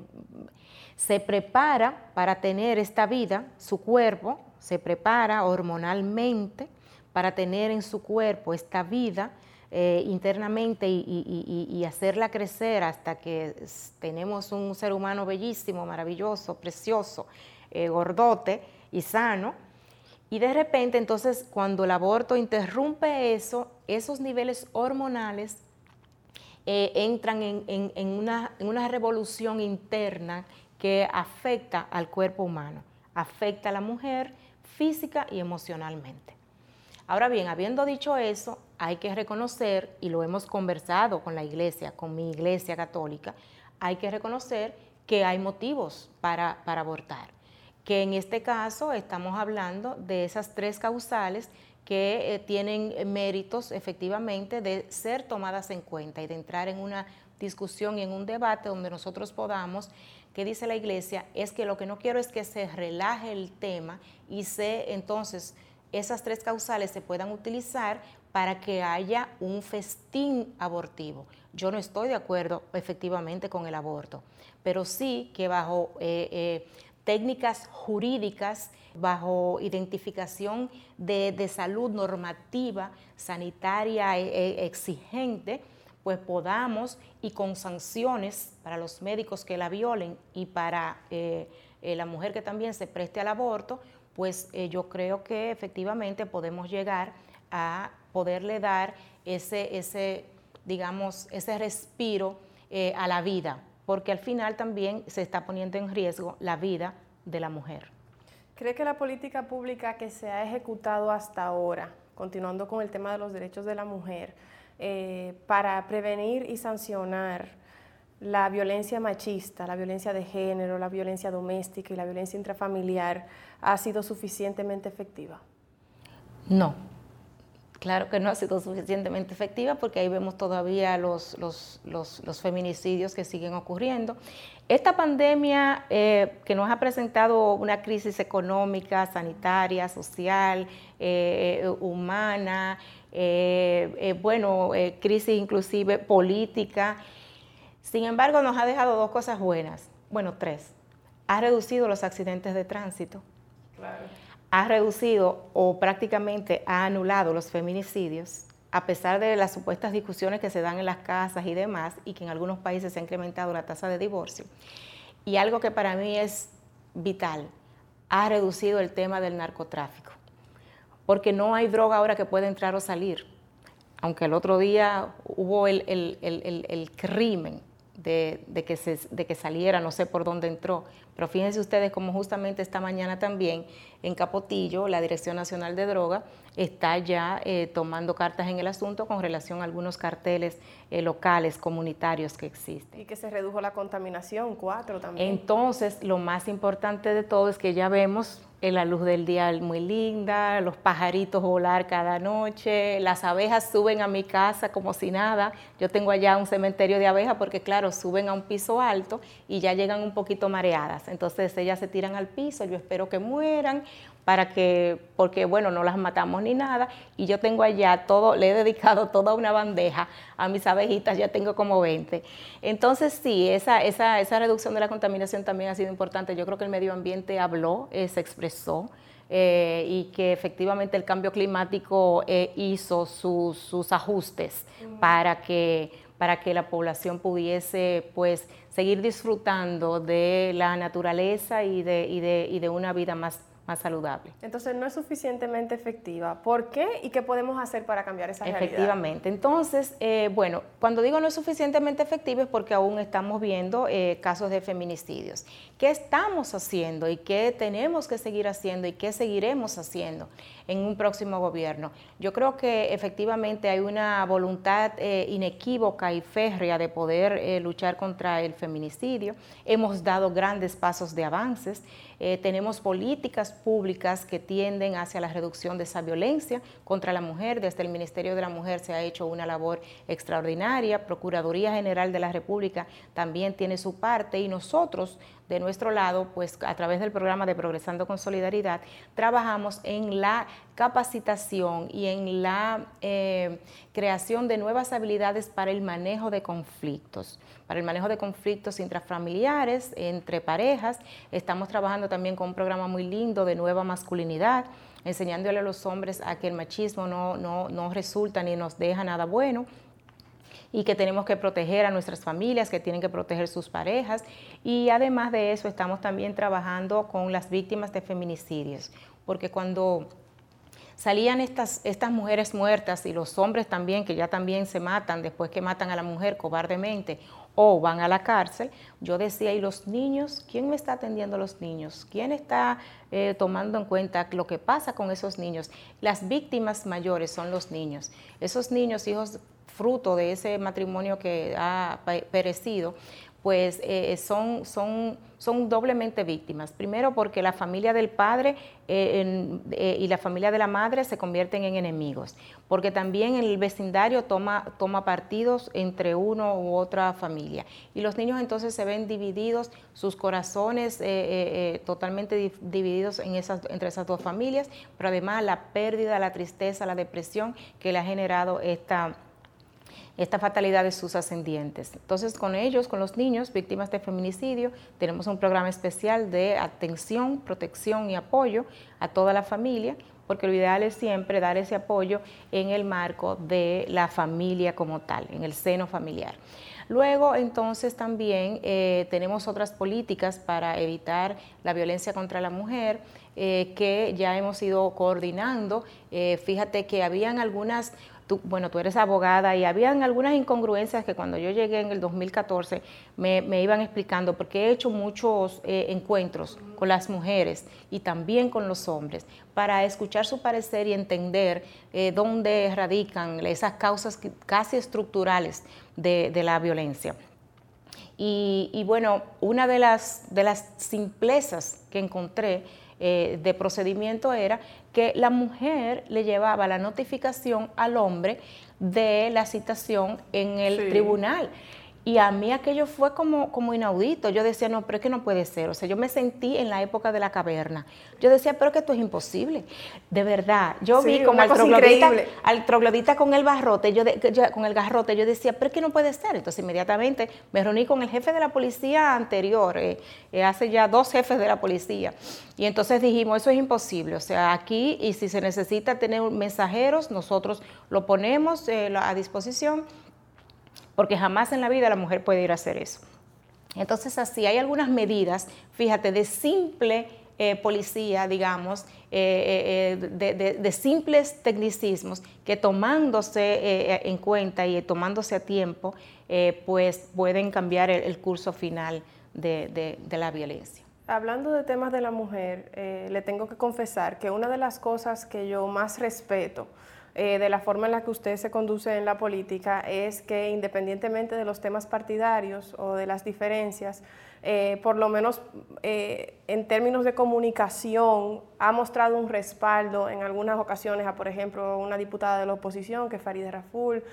se prepara para tener esta vida, su cuerpo se prepara hormonalmente para tener en su cuerpo esta vida eh, internamente y, hacerla crecer hasta que tenemos un ser humano bellísimo, maravilloso, precioso, eh, gordote y sano. Y de repente, entonces, cuando el aborto interrumpe eso, esos niveles hormonales eh, entran en, una, en, una, revolución interna que afecta al cuerpo humano, afecta a la mujer física y emocionalmente. Ahora bien, habiendo dicho eso, hay que reconocer, y lo hemos conversado con la iglesia, con mi iglesia católica, hay que reconocer que hay motivos para, abortar. Que en este caso estamos hablando de esas tres causales que eh, tienen méritos efectivamente de ser tomadas en cuenta y de entrar en una discusión y en un debate donde nosotros podamos, que dice la iglesia, es que lo que no quiero es que se relaje el tema y se entonces esas tres causales se puedan utilizar para que haya un festín abortivo. Yo no estoy de acuerdo efectivamente con el aborto, pero sí que bajo eh, eh, técnicas jurídicas, bajo identificación de, salud normativa, sanitaria e, e, exigente, pues podamos y con sanciones para los médicos que la violen y para eh, la mujer que también se preste al aborto, pues yo creo que efectivamente podemos llegar a poderle dar ese, ese digamos, ese respiro eh, a la vida, porque al final también se está poniendo en riesgo la vida de la mujer. ¿Cree que la política pública que se ha ejecutado hasta ahora, continuando con el tema de los derechos de la mujer, eh, para prevenir y sancionar la violencia machista, la violencia de género, la violencia doméstica y la violencia intrafamiliar, ha sido suficientemente efectiva? No, Claro que no ha sido suficientemente efectiva porque ahí vemos todavía los, los, feminicidios que siguen ocurriendo. Esta pandemia eh, que nos ha presentado una crisis económica, sanitaria, social, eh, humana, eh, bueno, crisis inclusive política, sin embargo nos ha dejado dos cosas buenas, bueno, tres. Ha reducido los accidentes de tránsito. Claro ha reducido o prácticamente ha anulado los feminicidios, a pesar de las supuestas discusiones que se dan en las casas y demás, y que en algunos países se ha incrementado la tasa de divorcio. Y algo que para mí es vital, ha reducido el tema del narcotráfico, porque no hay droga ahora que pueda entrar o salir. Aunque el otro día hubo el, crimen de, que se, de que saliera, no sé por dónde entró. Pero fíjense ustedes como justamente esta mañana también en Capotillo, la Dirección Nacional de Droga está ya eh, tomando cartas en el asunto con relación a algunos carteles eh, locales, comunitarios que existen. Y que se redujo la contaminación, cuatro también. Entonces, lo más importante de todo es que ya vemos la luz del día muy linda, los pajaritos volar cada noche, las abejas suben a mi casa como si nada. Yo tengo allá un cementerio de abejas porque claro, suben a un piso alto y ya llegan un poquito mareadas. Entonces ellas se tiran al piso, yo espero que mueran para que, porque bueno, no las matamos ni nada, y yo tengo allá todo, le he dedicado toda una bandeja a mis abejitas, ya tengo como 20. Entonces sí, esa, esa, esa reducción de la contaminación también ha sido importante. Yo creo que el medio ambiente habló, eh, se expresó. Eh, y que efectivamente el cambio climático eh, hizo sus, sus ajustes para que para que la población pudiese pues seguir disfrutando de la naturaleza y de, y de, y de una vida más más saludable. Entonces no es suficientemente efectiva. ¿Por qué y qué podemos hacer para cambiar esa realidad? Efectivamente. Entonces, eh, bueno, cuando digo no es suficientemente efectiva es porque aún estamos viendo eh, casos de feminicidios. ¿Qué estamos haciendo y qué tenemos que seguir haciendo y qué seguiremos haciendo en un próximo gobierno? Yo creo que efectivamente hay una voluntad eh, inequívoca y férrea de poder luchar contra el feminicidio. Hemos dado grandes pasos de avances. Eh, tenemos políticas públicas que tienden hacia la reducción de esa violencia contra la mujer. Desde el Ministerio de la Mujer se ha hecho una labor extraordinaria. Procuraduría General de la República también tiene su parte y nosotros de nuestro lado, pues a través del programa de Progresando con Solidaridad, trabajamos en la capacitación y en la eh, creación de nuevas habilidades para el manejo de conflictos, para el manejo de conflictos intrafamiliares, entre parejas. Estamos trabajando también con un programa muy lindo de nueva masculinidad, enseñándole a los hombres a que el machismo no, no, no resulta ni nos deja nada bueno y que tenemos que proteger a nuestras familias, que tienen que proteger sus parejas. Y además de eso, estamos también trabajando con las víctimas de feminicidios, porque cuando salían estas, estas mujeres muertas y los hombres también, que ya también se matan después que matan a la mujer cobardemente o van a la cárcel, yo decía, ¿y los niños? ¿Quién me está atendiendo a los niños? ¿Quién está eh, tomando en cuenta lo que pasa con esos niños? Las víctimas mayores son los niños. Esos niños, hijos fruto de ese matrimonio que ha perecido, pues eh, son, son, son doblemente víctimas. Primero porque la familia del padre eh, eh, y la familia de la madre se convierten en enemigos, porque también el vecindario toma, toma partidos entre uno u otra familia. Y los niños entonces se ven divididos, sus corazones totalmente divididos en esas, entre esas dos familias, pero además la pérdida, la tristeza, la depresión que le ha generado esta esta fatalidad de sus ascendientes. Entonces, con ellos, con los niños víctimas de feminicidio, tenemos un programa especial de atención, protección y apoyo a toda la familia, porque lo ideal es siempre dar ese apoyo en el marco de la familia como tal, en el seno familiar. Luego, entonces, también eh, tenemos otras políticas para evitar la violencia contra la mujer eh, que ya hemos ido coordinando. Eh, fíjate que habían algunas bueno, tú eres abogada y habían algunas incongruencias que cuando yo llegué en el 2014 me, iban explicando, porque he hecho muchos eh, encuentros con las mujeres y también con los hombres para escuchar su parecer y entender eh, dónde radican esas causas casi estructurales de, la violencia. Y, bueno, una de las, de las simplezas que encontré eh, de procedimiento era que la mujer le llevaba la notificación al hombre de la citación en el tribunal. Y a mí aquello fue como, como inaudito. Yo decía, no, pero es que no puede ser. O sea, yo me sentí en la época de la caverna. Yo decía, pero que esto es imposible. De verdad. Yo vi como al troglodita, al troglodita, con el barrote, yo, con el garrote, yo decía, pero es que no puede ser. Entonces inmediatamente me reuní con el jefe de la policía anterior, eh, eh, hace ya dos jefes de la policía. Y entonces dijimos, eso es imposible. O sea, aquí, y si se necesita tener mensajeros, nosotros lo ponemos eh, a disposición porque jamás en la vida la mujer puede ir a hacer eso. Entonces, así hay algunas medidas, fíjate, de simple eh, policía, digamos, eh, eh, de, simples tecnicismos que tomándose en cuenta y tomándose a tiempo, pues pueden cambiar el, curso final de, de, la violencia. Hablando de temas de la mujer, le tengo que confesar que una de las cosas que yo más respeto, eh, de la forma en la que usted se conduce en la política es que independientemente de los temas partidarios o de las diferencias, eh, por lo menos eh, en términos de comunicación, ha mostrado un respaldo en algunas ocasiones a, por ejemplo, una diputada de la oposición, que es Farideh Raful,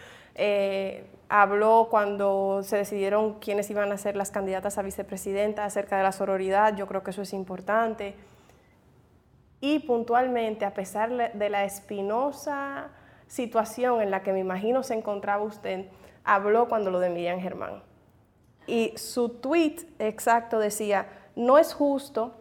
habló cuando se decidieron quiénes iban a ser las candidatas a vicepresidenta acerca de la sororidad, yo creo que eso es importante. Y puntualmente, a pesar de la espinosa situación en la que me imagino se encontraba usted, habló cuando lo de Miriam Germán. Y su tweet exacto decía, no es justo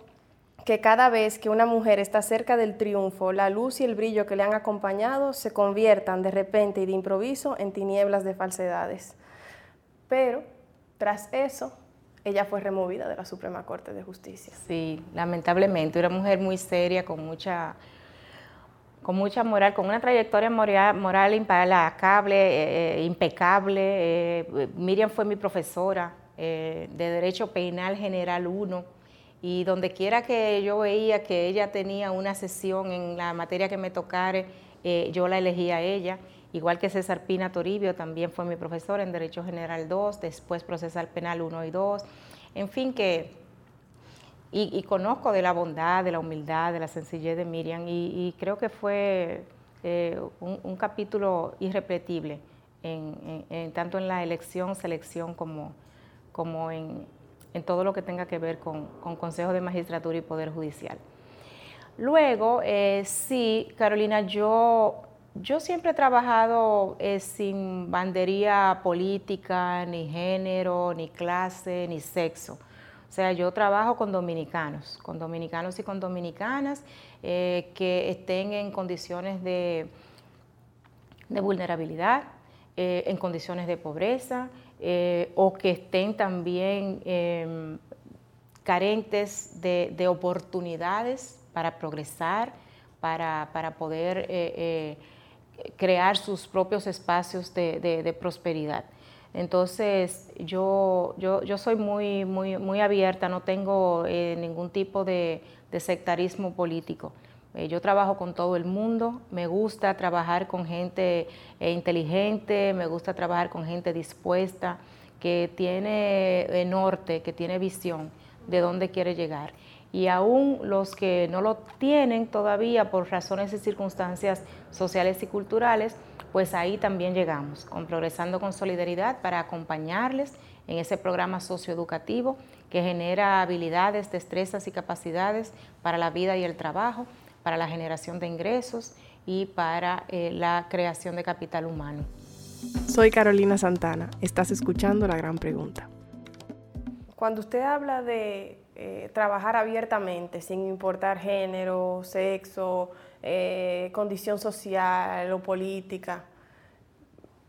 que cada vez que una mujer está cerca del triunfo, la luz y el brillo que le han acompañado se conviertan de repente y de improviso en tinieblas de falsedades. Pero tras eso, ella fue removida de la Suprema Corte de Justicia. Sí, lamentablemente, una mujer muy seria, con mucha, con mucha moral, con una trayectoria moral, moral eh, eh, impecable. Eh, Miriam fue mi profesora de Derecho Penal General 1 y donde quiera que yo veía que ella tenía una sesión en la materia que me tocara, yo la elegía a ella igual que César Pina Toribio, también fue mi profesor en Derecho General 2, después Procesal Penal 1 y 2, en fin que, y, conozco de la bondad, de la humildad, de la sencillez de Miriam, y, creo que fue eh, un, capítulo irrepetible, en, tanto en la elección, selección, como, como en, todo lo que tenga que ver con, con Consejo de Magistratura y Poder Judicial. Luego, eh, sí, Carolina, yo yo siempre he trabajado eh, sin bandería política, ni género, ni clase, ni sexo. O sea, yo trabajo con dominicanos, con dominicanos y con dominicanas eh, que estén en condiciones de, vulnerabilidad, eh, en condiciones de pobreza, o que estén también em, carentes de, oportunidades para progresar, para, para poder crear sus propios espacios de, prosperidad. Entonces, yo, yo, soy muy, muy, muy abierta, no tengo eh, ningún tipo de, sectarismo político. Eh, yo trabajo con todo el mundo, me gusta trabajar con gente eh, inteligente, me gusta trabajar con gente dispuesta, que tiene norte, que tiene visión de dónde quiere llegar y aún los que no lo tienen todavía por razones y circunstancias sociales y culturales, pues ahí también llegamos, con Progresando con Solidaridad para acompañarles en ese programa socioeducativo que genera habilidades, destrezas y capacidades para la vida y el trabajo, para la generación de ingresos y para eh, la creación de capital humano. Soy Carolina Santana, estás escuchando La Gran Pregunta. Cuando usted habla de eh, trabajar abiertamente, sin importar género, sexo, eh, condición social o política.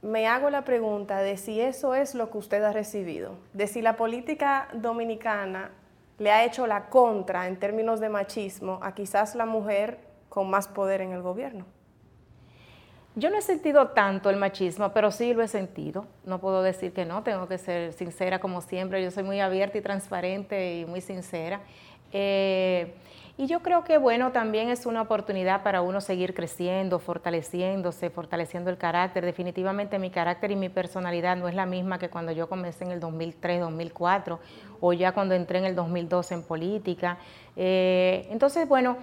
Me hago la pregunta de si eso es lo que usted ha recibido, de si la política dominicana le ha hecho la contra en términos de machismo a quizás la mujer con más poder en el gobierno. Yo no he sentido tanto el machismo, pero sí lo he sentido. No puedo decir que no, tengo que ser sincera como siempre. Yo soy muy abierta y transparente y muy sincera. Eh, y yo creo que, bueno, también es una oportunidad para uno seguir creciendo, fortaleciéndose, fortaleciendo el carácter. Definitivamente mi carácter y mi personalidad no es la misma que cuando yo comencé en el 2003, 2004 o ya cuando entré en el 2012 en política. Eh, entonces, bueno,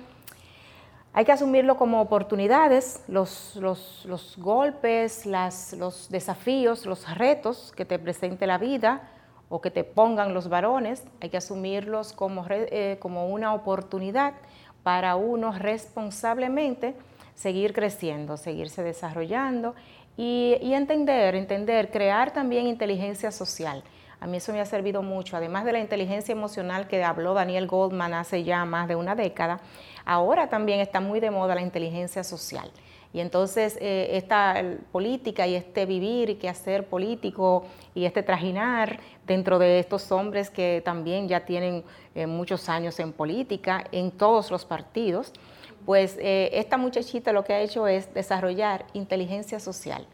hay que asumirlo como oportunidades, los, golpes, los desafíos, los retos que te presente la vida o que te pongan los varones, hay que asumirlos como, eh, como una oportunidad para uno responsablemente seguir creciendo, seguirse desarrollando y, y entender, entender, crear también inteligencia social. A mí eso me ha servido mucho, además de la inteligencia emocional que habló Daniel Goldman hace ya más de una década, ahora también está muy de moda la inteligencia social. Y entonces eh, esta política y este vivir y que hacer político y este trajinar dentro de estos hombres que también ya tienen eh, muchos años en política, en todos los partidos, pues eh, esta muchachita lo que ha hecho es desarrollar inteligencia social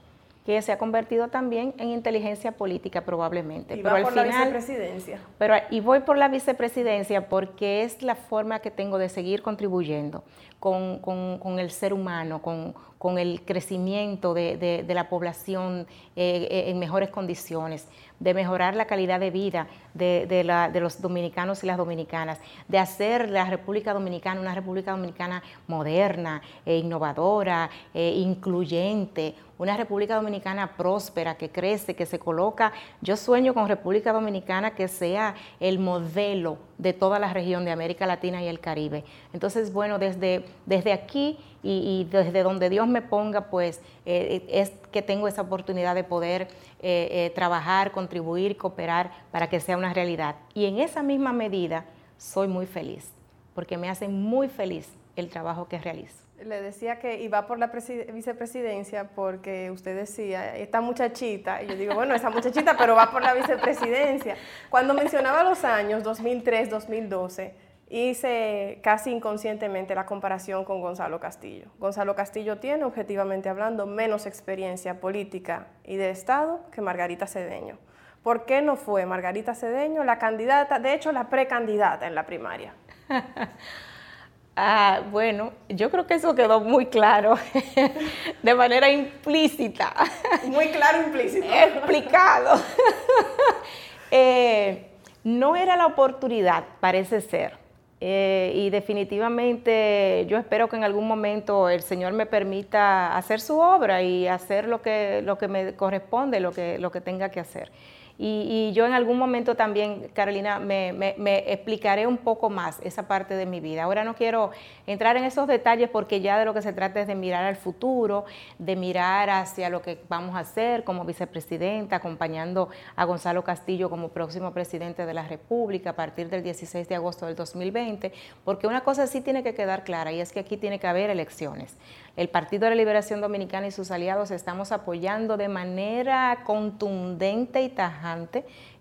que se ha convertido también en inteligencia política probablemente. Y pero al por final, la vicepresidencia. Pero, y voy por la vicepresidencia porque es la forma que tengo de seguir contribuyendo con, el ser humano, con, el crecimiento de, la población eh, eh, en mejores condiciones, de mejorar la calidad de vida de, los dominicanos y las dominicanas, de hacer la República Dominicana una República Dominicana moderna, e innovadora, e incluyente, una República Dominicana próspera, que crece, que se coloca. Yo sueño con República Dominicana que sea el modelo de toda la región de América Latina y el Caribe. Entonces, bueno, desde, desde aquí y, desde donde Dios me ponga, pues eh, es que tengo esa oportunidad de poder eh, eh, trabajar, contribuir, cooperar para que sea una realidad. Y en esa misma medida soy muy feliz, porque me hace muy feliz el trabajo que realizo. Le decía que iba por la vicepresidencia porque usted decía, esta muchachita, y yo digo, bueno, esa muchachita, pero va por la vicepresidencia. Cuando mencionaba los años 2003, 2012, hice casi inconscientemente la comparación con Gonzalo Castillo. Gonzalo Castillo tiene, objetivamente hablando, menos experiencia política y de Estado que Margarita Cedeño. ¿Por qué no fue Margarita Cedeño la candidata, de hecho la precandidata en la primaria? Ah, bueno, yo creo que eso quedó muy claro, de manera implícita. Muy claro, implícito. Explicado. Eh, no era la oportunidad, parece ser. Eh, y definitivamente yo espero que en algún momento el Señor me permita hacer su obra y hacer lo que, lo que me corresponde, lo que, lo que tenga que hacer. Y, yo en algún momento también, Carolina, me, explicaré un poco más esa parte de mi vida. Ahora no quiero entrar en esos detalles porque ya de lo que se trata es de mirar al futuro, de mirar hacia lo que vamos a hacer como vicepresidenta, acompañando a Gonzalo Castillo como próximo presidente de la República a partir del 16 de agosto del 2020, porque una cosa sí tiene que quedar clara y es que aquí tiene que haber elecciones el Partido de la Liberación Dominicana y sus aliados estamos apoyando de manera contundente y tajante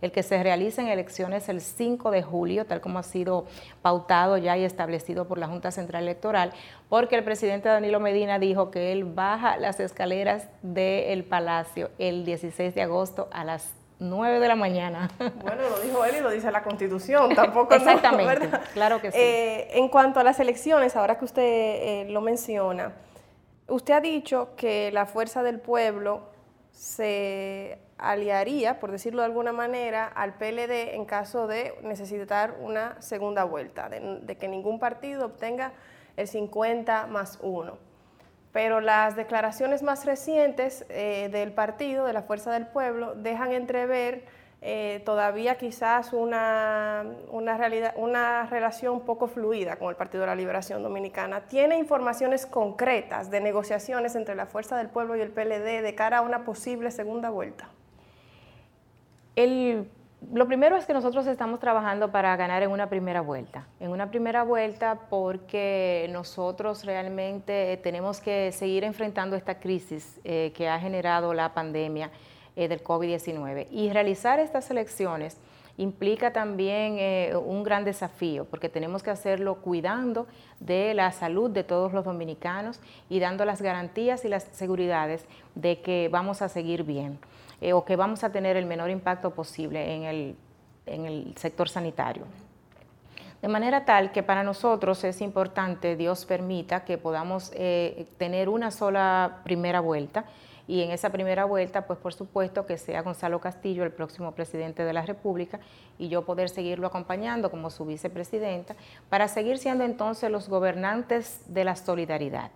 el que se realicen elecciones el 5 de julio, tal como ha sido pautado ya y establecido por la Junta Central Electoral, porque el presidente Danilo Medina dijo que él baja las escaleras del Palacio el 16 de agosto a las 9 de la mañana. Bueno, lo dijo él y lo dice la Constitución, tampoco Exactamente, claro que sí. Eh, en cuanto a las elecciones, ahora que usted eh, lo menciona, Usted ha dicho que la fuerza del pueblo se aliaría, por decirlo de alguna manera, al PLD en caso de necesitar una segunda vuelta, de, que ningún partido obtenga el 50 más 1. Pero las declaraciones más recientes eh, del partido, de la Fuerza del Pueblo, dejan entrever eh, todavía quizás una, una, realidad, una relación poco fluida con el Partido de la Liberación Dominicana. ¿Tiene informaciones concretas de negociaciones entre la Fuerza del Pueblo y el PLD de cara a una posible segunda vuelta? Lo primero es que nosotros estamos trabajando para ganar en una primera vuelta. En una primera vuelta porque nosotros realmente tenemos que seguir enfrentando esta crisis eh, que ha generado la pandemia eh, del COVID-19. Y realizar estas elecciones implica también eh, un gran desafío, porque tenemos que hacerlo cuidando de la salud de todos los dominicanos y dando las garantías y las seguridades de que vamos a seguir bien eh, o que vamos a tener el menor impacto posible en el, en el sector sanitario. De manera tal que para nosotros es importante, Dios permita que podamos tener una sola primera vuelta, y en esa primera vuelta, pues por supuesto que sea Gonzalo Castillo el próximo presidente de la República y yo poder seguirlo acompañando como su vicepresidenta para seguir siendo entonces los gobernantes de la solidaridad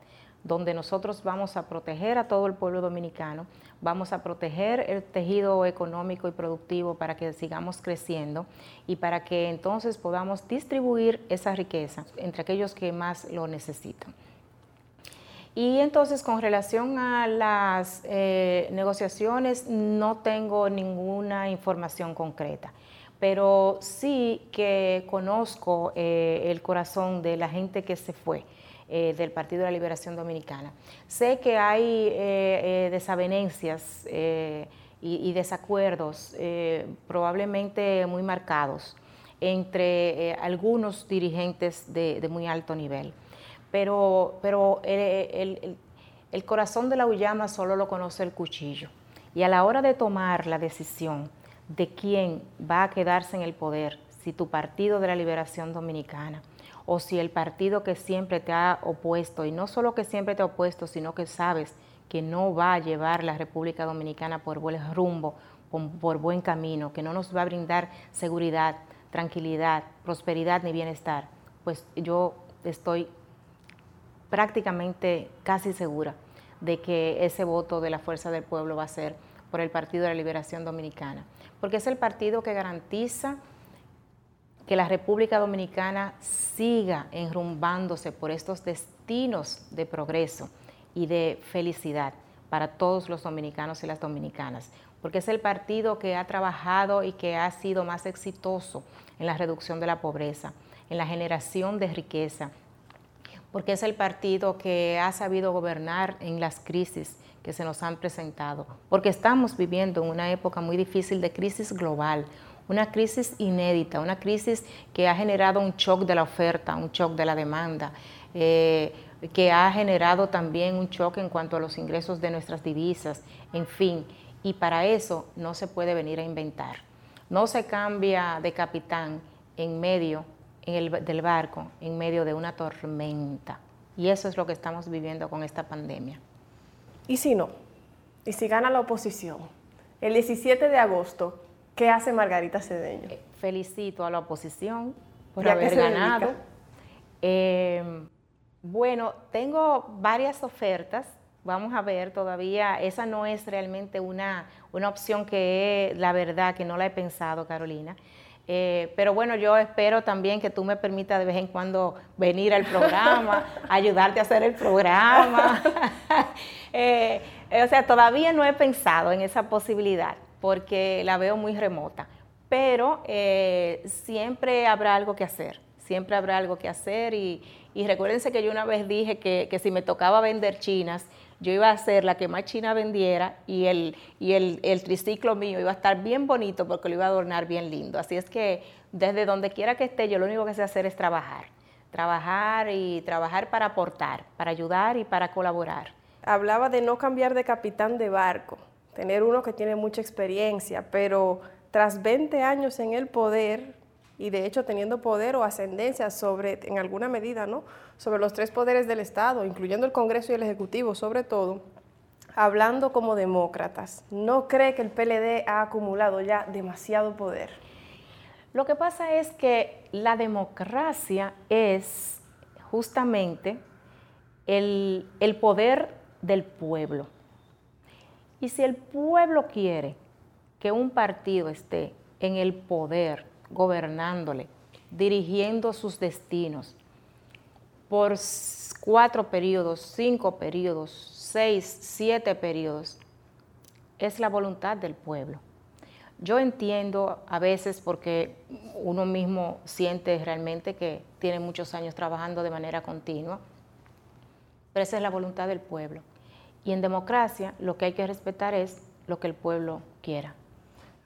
donde nosotros vamos a proteger a todo el pueblo dominicano, vamos a proteger el tejido económico y productivo para que sigamos creciendo y para que entonces podamos distribuir esa riqueza entre aquellos que más lo necesitan. Y entonces con relación a las eh, negociaciones no tengo ninguna información concreta, pero sí que conozco eh, el corazón de la gente que se fue. Eh, del Partido de la Liberación Dominicana. Sé que hay desavenencias y, desacuerdos probablemente muy marcados entre algunos dirigentes de muy alto nivel pero, pero el, corazón de la uyama solo lo conoce el cuchillo. Y a la hora de tomar la decisión de quién va a quedarse en el poder, si tu partido de la liberación dominicana o si el partido que siempre te ha opuesto, y no solo que siempre te ha opuesto, sino que sabes que no va a llevar la República Dominicana por buen rumbo, por buen camino, que no nos va a brindar seguridad, tranquilidad, prosperidad ni bienestar, pues yo estoy prácticamente casi segura de que ese voto de la Fuerza del Pueblo va a ser por el Partido de la Liberación Dominicana, porque es el partido que garantiza que la República Dominicana siga enrumbándose por estos destinos de progreso y de felicidad para todos los dominicanos y las dominicanas, porque es el partido que ha trabajado y que ha sido más exitoso en la reducción de la pobreza, en la generación de riqueza, porque es el partido que ha sabido gobernar en las crisis que se nos han presentado, porque estamos viviendo en una época muy difícil de crisis global, una crisis inédita, una crisis que ha generado un shock de la oferta, un shock de la demanda, eh, que ha generado también un choque en cuanto a los ingresos de nuestras divisas, en fin, y para eso no se puede venir a inventar. No se cambia de capitán en medio del barco, en medio de una tormenta. Y eso es lo que estamos viviendo con esta pandemia. ¿Y si no? ¿Y si gana la oposición? El 17 de agosto, ¿qué hace Margarita Cedeño? Eh, felicito a la oposición por haber ganado. Eh, bueno, tengo varias ofertas. Vamos a ver todavía. Esa no es realmente una, una opción que la verdad que no la he pensado, Carolina. Eh, pero bueno, yo espero también que tú me permitas de vez en cuando venir al programa, ayudarte a hacer el programa. Eh, o sea, todavía no he pensado en esa posibilidad porque la veo muy remota, pero eh, siempre habrá algo que hacer, siempre habrá algo que hacer y, y recuérdense que yo una vez dije que, que si me tocaba vender chinas, yo iba a ser la que más china vendiera y el, y el, el, triciclo mío iba a estar bien bonito porque lo iba a adornar bien lindo. Así es que desde donde quiera que esté, yo lo único que sé hacer es trabajar. Trabajar y trabajar para aportar, para ayudar y para colaborar. Hablaba de no cambiar de capitán de barco, tener uno que tiene mucha experiencia, pero tras 20 años en el poder, y de hecho teniendo poder o ascendencia sobre, en alguna medida, ¿no? sobre los tres poderes del Estado, incluyendo el Congreso y el Ejecutivo sobre todo, hablando como demócratas, ¿no cree que el PLD ha acumulado ya demasiado poder? Lo que pasa es que la democracia es justamente el, el poder del pueblo. Y si el pueblo quiere que un partido esté en el poder gobernándole, dirigiendo sus destinos por cuatro periodos, cinco periodos, seis, siete periodos, es la voluntad del pueblo. Yo entiendo a veces porque uno mismo siente realmente que tiene muchos años trabajando de manera continua, pero esa es la voluntad del pueblo. Y en democracia lo que hay que respetar es lo que el pueblo quiera.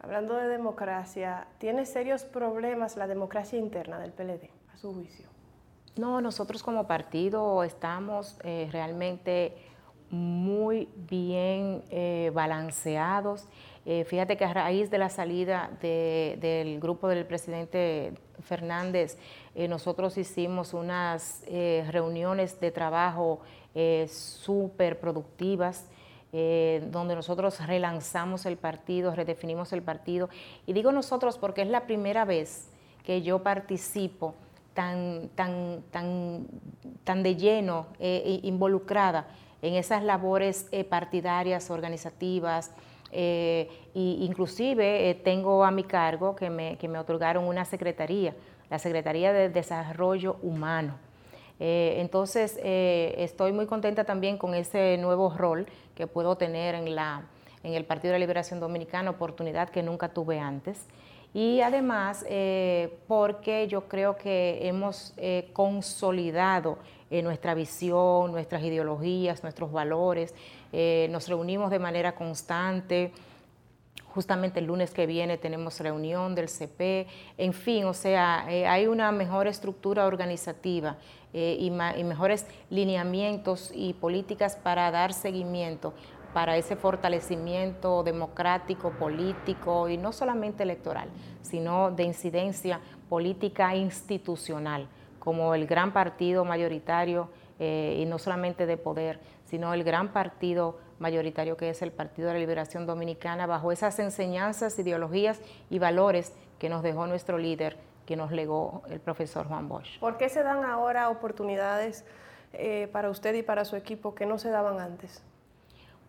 Hablando de democracia, ¿tiene serios problemas la democracia interna del PLD, a su juicio? No, nosotros como partido estamos eh, realmente muy bien eh, balanceados. Eh, fíjate que a raíz de la salida del grupo del presidente Fernández, nosotros hicimos unas reuniones de trabajo súper productivas eh, donde nosotros relanzamos el partido, redefinimos el partido. Y digo nosotros porque es la primera vez que yo participo tan, tan, tan, tan de lleno, eh, involucrada en esas labores eh, partidarias, organizativas, e inclusive tengo a mi cargo que me, que me otorgaron una secretaría, la Secretaría de Desarrollo Humano. Eh, entonces, eh, estoy muy contenta también con ese nuevo rol que puedo tener en, la, en el Partido de la Liberación Dominicana, oportunidad que nunca tuve antes. Y además, eh, porque yo creo que hemos consolidado nuestra visión, nuestras ideologías, nuestros valores, nos reunimos de manera constante. Justamente el lunes que viene tenemos reunión del CP, en fin, o sea, hay una mejor estructura organizativa eh, y, mejores lineamientos y políticas para dar seguimiento para ese fortalecimiento democrático, político y no solamente electoral, sino de incidencia política institucional, como el gran partido mayoritario eh, y no solamente de poder, sino el gran partido mayoritario que es el Partido de la Liberación Dominicana, bajo esas enseñanzas, ideologías y valores que nos dejó nuestro líder que nos legó el profesor Juan Bosch. ¿Por qué se dan ahora oportunidades eh, para usted y para su equipo que no se daban antes?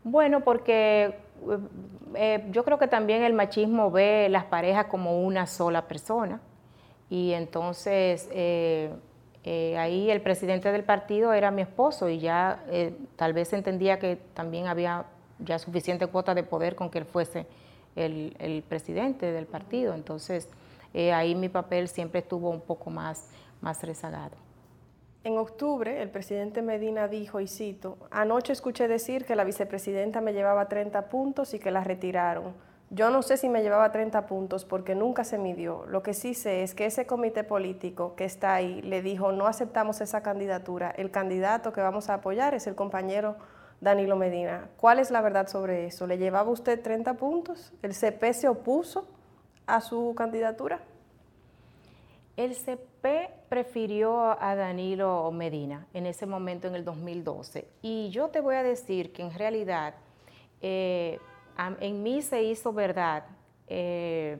Bueno, porque eh, eh, yo creo que también el machismo ve las parejas como una sola persona Y entonces eh, eh, ahí el presidente del partido era mi esposo y ya tal vez entendía que también había ya suficiente cuota de poder con que él fuese el, presidente del partido. Entonces ahí mi papel siempre estuvo un poco más, más rezagado. En octubre, el presidente Medina dijo, y cito, anoche escuché decir que la vicepresidenta me llevaba 30 puntos y que la retiraron. Yo no sé si me llevaba 30 puntos porque nunca se midió. Lo que sí sé es que ese comité político que está ahí le dijo, no aceptamos esa candidatura. El candidato que vamos a apoyar es el compañero Danilo Medina. ¿Cuál es la verdad sobre eso? ¿Le llevaba usted 30 puntos? ¿El CP se opuso a su candidatura? El CP prefirió a Danilo Medina en ese momento, en el 2012. Y yo te voy a decir que en realidad eh, en mí se hizo verdad eh,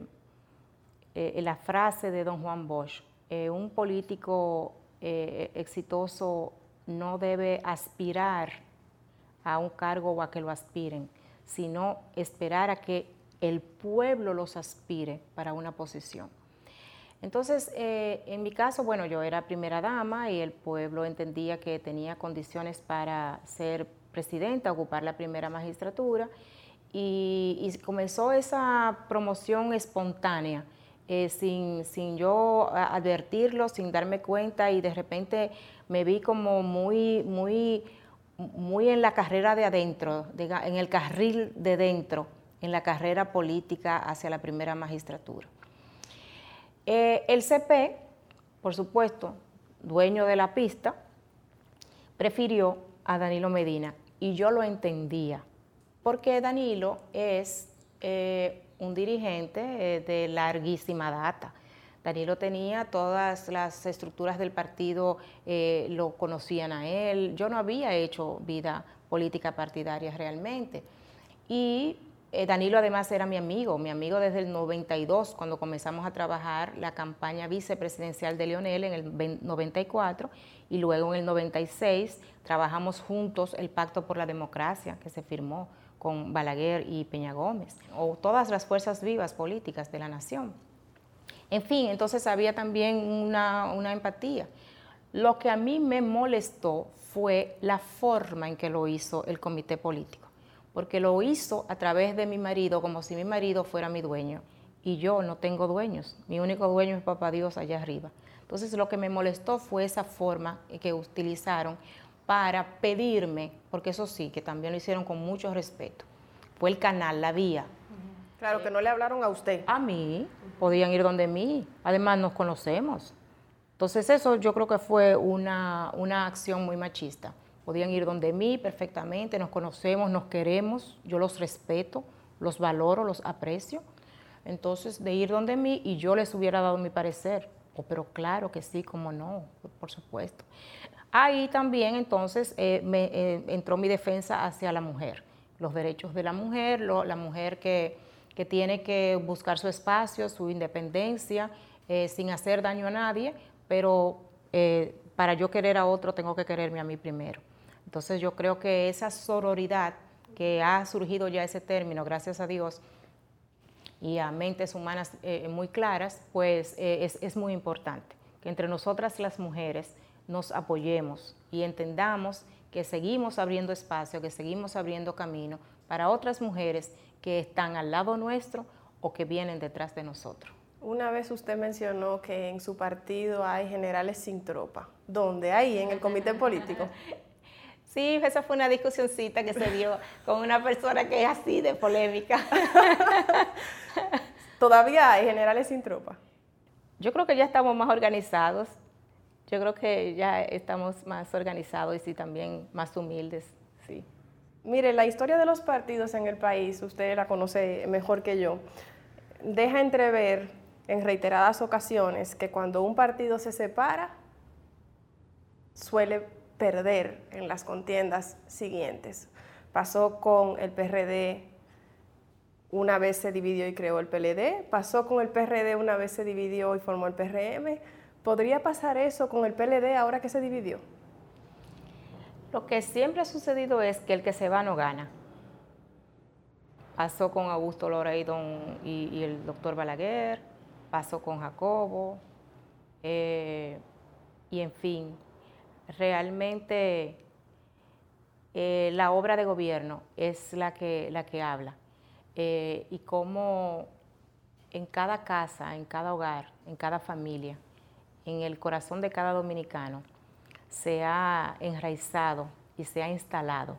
eh, la frase de don Juan Bosch, un político exitoso no debe aspirar a un cargo o a que lo aspiren, sino esperar a que el pueblo los aspire para una posición. Entonces, eh, en mi caso, bueno, yo era primera dama y el pueblo entendía que tenía condiciones para ser presidenta, ocupar la primera magistratura, y, comenzó esa promoción espontánea. Eh, sin, sin, yo advertirlo, sin darme cuenta y de repente me vi como muy, muy, muy en la carrera de adentro, en el carril de dentro, en la carrera política hacia la primera magistratura. Eh, el CP, por supuesto, dueño de la pista, prefirió a Danilo Medina y yo lo entendía, porque Danilo es eh, un dirigente eh, de larguísima data. Danilo tenía todas las estructuras del partido, lo conocían a él. Yo no había hecho vida política partidaria realmente. Y eh, Danilo además era mi amigo, mi amigo desde el 92, cuando comenzamos a trabajar la campaña vicepresidencial de Leonel en el 94 y luego en el 96 trabajamos juntos el Pacto por la Democracia que se firmó con Balaguer y Peña Gómez, o todas las fuerzas vivas políticas de la nación. En fin, entonces había también una, una empatía. Lo que a mí me molestó fue la forma en que lo hizo el comité político porque lo hizo a través de mi marido, como si mi marido fuera mi dueño. Y yo no tengo dueños, mi único dueño es Papá Dios allá arriba. Entonces lo que me molestó fue esa forma que utilizaron para pedirme, porque eso sí, que también lo hicieron con mucho respeto, fue el canal, la vía. Claro, que no le hablaron a usted. A mí, podían ir donde mí, además nos conocemos. Entonces eso yo creo que fue una, una acción muy machista. Podían ir donde mí perfectamente, nos conocemos, nos queremos, yo los respeto, los valoro, los aprecio. Entonces, de ir donde mí y yo les hubiera dado mi parecer. Oh, pero claro que sí, como no, por supuesto. Ahí también entonces eh, me, eh, entró mi defensa hacia la mujer, los derechos de la mujer, la mujer que, tiene que buscar su espacio, su independencia, eh, sin hacer daño a nadie, pero para yo querer a otro tengo que quererme a mí primero. Entonces yo creo que esa sororidad que ha surgido ya ese término, gracias a Dios, y a mentes humanas muy claras, pues eh, es, muy importante que entre nosotras las mujeres nos apoyemos y entendamos que seguimos abriendo espacio, que seguimos abriendo camino para otras mujeres que están al lado nuestro o que vienen detrás de nosotros. Una vez usted mencionó que en su partido hay generales sin tropa. ¿Dónde? Ahí, en el comité político. Sí, esa fue una discusioncita que se dio con una persona que es así de polémica. ¿Todavía hay generales sin tropa? Yo creo que ya estamos más organizados. Yo creo que ya estamos más organizados y también más humildes, sí. Mire, la historia de los partidos en el país, usted la conoce mejor que yo, deja entrever en reiteradas ocasiones que cuando un partido se separa, suele perder en las contiendas siguientes. Pasó con el PRD, una vez se dividió y creó el PLD, pasó con el PRD, una vez se dividió y formó el PRM. ¿Podría pasar eso con el PLD ahora que se dividió? Lo que siempre ha sucedido es que el que se va no gana. Pasó con Augusto Lora y, y el doctor Balaguer, pasó con Jacobo, Eh, y en fin, realmente eh, la obra de gobierno es la que, la que habla. Eh, y cómo en cada casa, en cada hogar, en cada familia, en el corazón de cada dominicano, se ha enraizado y se ha instalado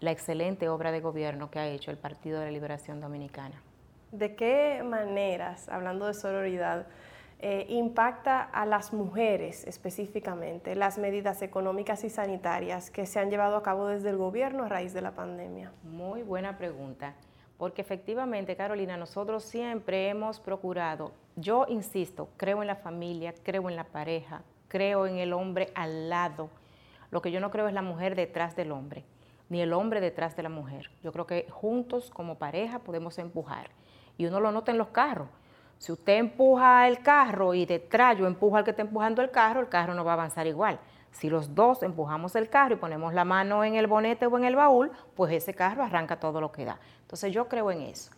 la excelente obra de gobierno que ha hecho el Partido de la Liberación Dominicana. ¿De qué maneras, hablando de sororidad, eh, impacta a las mujeres específicamente las medidas económicas y sanitarias que se han llevado a cabo desde el gobierno a raíz de la pandemia? Muy buena pregunta, porque efectivamente, Carolina, nosotros siempre hemos procurado, yo insisto, creo en la familia, creo en la pareja, creo en el hombre al lado. Lo que yo no creo es la mujer detrás del hombre, ni el hombre detrás de la mujer. Yo creo que juntos como pareja podemos empujar. Y uno lo nota en los carros. Si usted empuja el carro y detrás yo empujo al que está empujando el carro, el carro no va a avanzar igual. Si los dos empujamos el carro y ponemos la mano en el bonete o en el baúl, pues ese carro arranca todo lo que da. Entonces yo creo en eso.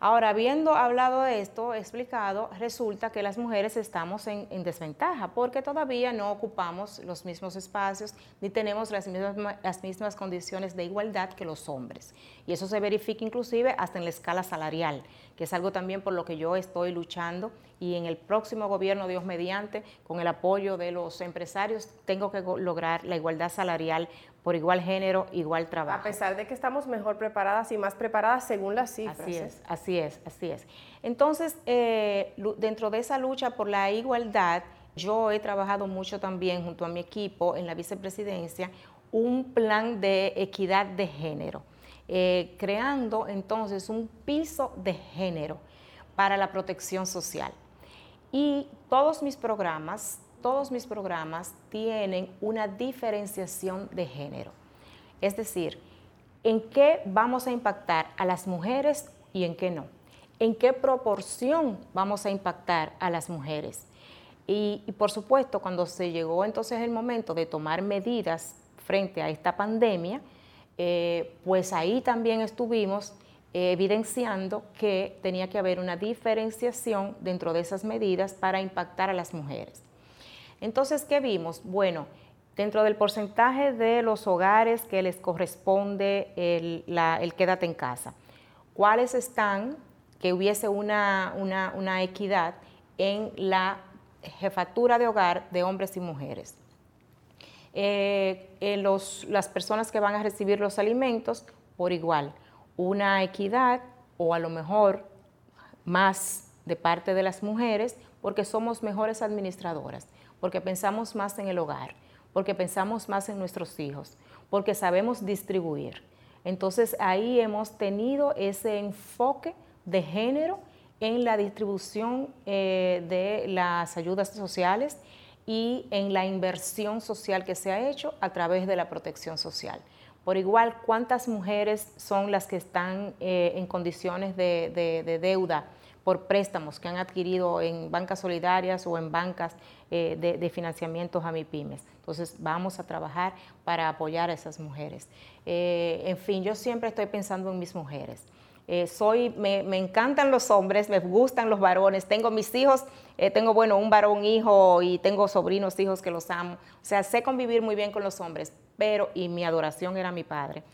Ahora, habiendo hablado de esto, explicado, resulta que las mujeres estamos en, desventaja porque todavía no ocupamos los mismos espacios ni tenemos las mismas, las mismas condiciones de igualdad que los hombres. Y eso se verifica inclusive hasta en la escala salarial, que es algo también por lo que yo estoy luchando y en el próximo gobierno, Dios mediante, con el apoyo de los empresarios, tengo que lograr la igualdad salarial por igual género, igual trabajo. A pesar de que estamos mejor preparadas y más preparadas según las cifras. Así es, así es, así es. Entonces, eh, dentro de esa lucha por la igualdad, yo he trabajado mucho también junto a mi equipo en la vicepresidencia un plan de equidad de género, eh, creando entonces un piso de género para la protección social. Y todos mis programas todos mis programas tienen una diferenciación de género. Es decir, en qué vamos a impactar a las mujeres y en qué no. En qué proporción vamos a impactar a las mujeres. Y, por supuesto, cuando se llegó entonces el momento de tomar medidas frente a esta pandemia, eh, pues ahí también estuvimos evidenciando que tenía que haber una diferenciación dentro de esas medidas para impactar a las mujeres. Entonces, ¿qué vimos? Bueno, dentro del porcentaje de los hogares que les corresponde el, quédate en casa, ¿cuáles están que hubiese una, equidad en la jefatura de hogar de hombres y mujeres? Eh, las personas que van a recibir los alimentos, por igual, una equidad o a lo mejor más de parte de las mujeres, porque somos mejores administradoras porque pensamos más en el hogar, porque pensamos más en nuestros hijos, porque sabemos distribuir. Entonces ahí hemos tenido ese enfoque de género en la distribución eh, de las ayudas sociales y en la inversión social que se ha hecho a través de la protección social. Por igual, ¿cuántas mujeres son las que están eh, en condiciones de deuda por préstamos que han adquirido en bancas solidarias o en bancas eh, de, financiamientos a MIPIMES. Entonces vamos a trabajar para apoyar a esas mujeres. Eh, en fin, yo siempre estoy pensando en mis mujeres. Eh, soy, me, encantan los hombres, me gustan los varones, tengo mis hijos, tengo, bueno, un varón hijo y tengo sobrinos hijos que los amo. O sea, sé convivir muy bien con los hombres, pero, y mi adoración era mi padre,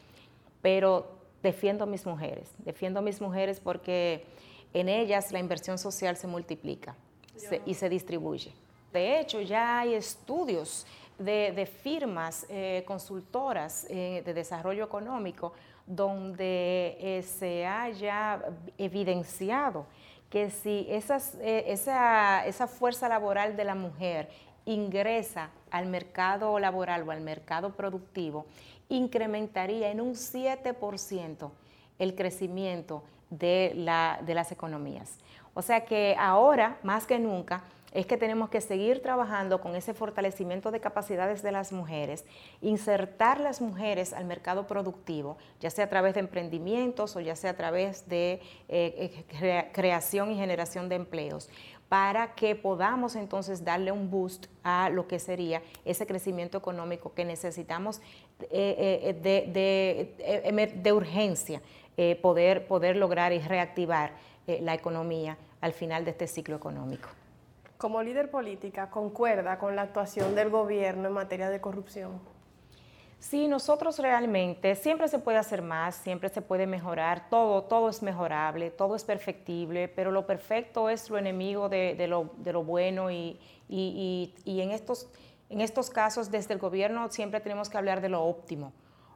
pero defiendo a mis mujeres, defiendo a mis mujeres porque en ellas la inversión social se multiplica y se distribuye. De hecho, ya hay estudios de, firmas eh, consultoras eh, de desarrollo económico donde eh, se haya evidenciado que si esa, esa fuerza laboral de la mujer ingresa al mercado laboral o al mercado productivo, incrementaría en un 7% el crecimiento de, las economías. O sea que ahora, más que nunca, es que tenemos que seguir trabajando con ese fortalecimiento de capacidades de las mujeres, insertar las mujeres al mercado productivo, ya sea a través de emprendimientos o ya sea a través de eh, eh, creación y generación de empleos, para que podamos entonces darle un boost a lo que sería ese crecimiento económico que necesitamos eh, de urgencia eh, poder, poder lograr y reactivar la economía al final de este ciclo económico. Como líder política, ¿concuerda con la actuación del gobierno en materia de corrupción? Sí, nosotros realmente, siempre se puede hacer más, siempre se puede mejorar, todo, todo es mejorable, todo es perfectible, pero lo perfecto es lo enemigo de, lo, bueno y, en, estos, en estos casos desde el gobierno siempre tenemos que hablar de lo óptimo.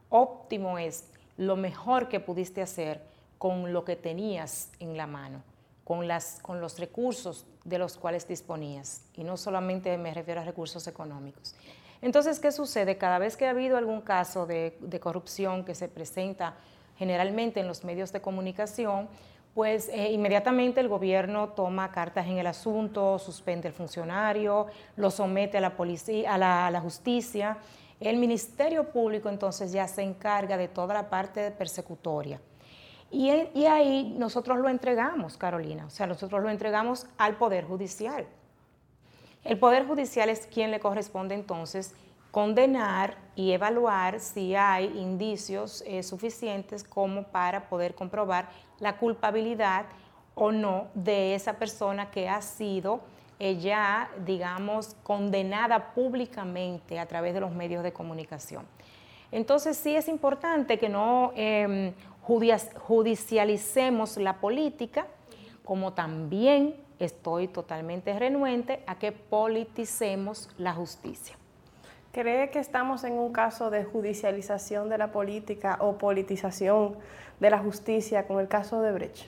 Óptimo es lo mejor que pudiste hacer con lo que tenías en la mano, con, los recursos de los cuales disponías. Y no solamente me refiero a recursos económicos. Entonces, ¿qué sucede? Cada vez que ha habido algún caso de, corrupción que se presenta generalmente en los medios de comunicación, pues eh, inmediatamente el gobierno toma cartas en el asunto, suspende el funcionario, lo somete a la, justicia. El Ministerio Público entonces ya se encarga de toda la parte persecutoria. Y, y, ahí nosotros lo entregamos, Carolina, o sea, nosotros lo entregamos al Poder Judicial. El Poder Judicial es quien le corresponde entonces condenar y evaluar si hay indicios eh, suficientes como para poder comprobar la culpabilidad o no de esa persona que ha sido eh, ya, digamos, condenada públicamente a través de los medios de comunicación. Entonces sí es importante que no em, judicialicemos la política, como también estoy totalmente renuente a que politicemos la justicia. ¿Cree que estamos en un caso de judicialización de la política o politización de la justicia con el caso de Brecht?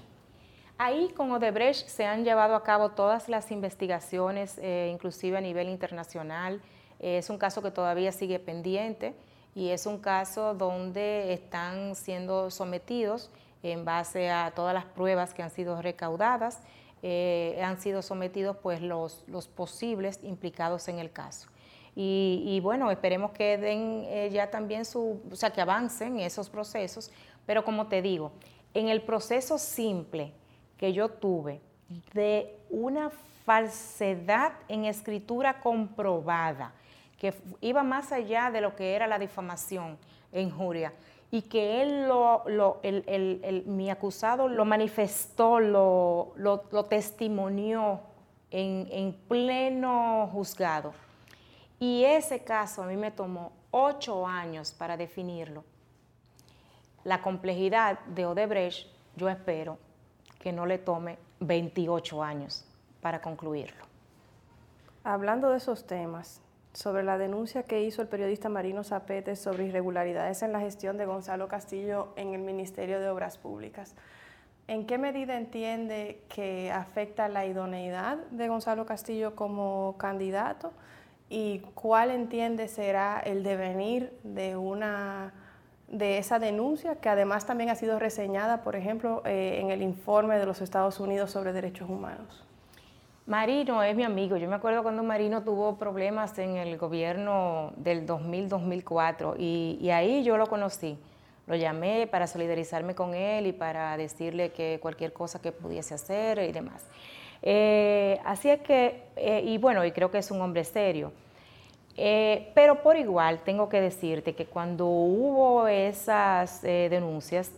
Ahí con Odebrecht se han llevado a cabo todas las investigaciones, eh, inclusive a nivel internacional. Eh, es un caso que todavía sigue pendiente y es un caso donde están siendo sometidos en base a todas las pruebas que han sido recaudadas eh, han sido sometidos pues los, los, posibles implicados en el caso. Y, bueno, esperemos que den eh, ya también su, o sea, que avancen esos procesos, pero como te digo, en el proceso simple que yo tuve de una falsedad en escritura comprobada, que iba más allá de lo que era la difamación en juria, y que él lo, el, mi acusado lo manifestó, lo, lo, testimonió en, en, pleno juzgado. Y ese caso a mí me tomó ocho años para definirlo. La complejidad de Odebrecht, yo espero que no le tome 28 años para concluirlo. Hablando de esos temas, sobre la denuncia que hizo el periodista Marino Zapete sobre irregularidades en la gestión de Gonzalo Castillo en el Ministerio de Obras Públicas. ¿En qué medida entiende que afecta la idoneidad de Gonzalo Castillo como candidato? ¿Y cuál entiende será el devenir de una de esa denuncia, que además también ha sido reseñada, por ejemplo, eh, en el informe de los Estados Unidos sobre derechos humanos? Marino es mi amigo. Yo me acuerdo cuando Marino tuvo problemas en el gobierno del 2000-2004 y, ahí yo lo conocí. Lo llamé para solidarizarme con él y para decirle que cualquier cosa que pudiese hacer y demás. Eh, así es que, eh, y bueno, y creo que es un hombre serio. Eh, pero por igual tengo que decirte que cuando hubo esas denuncias,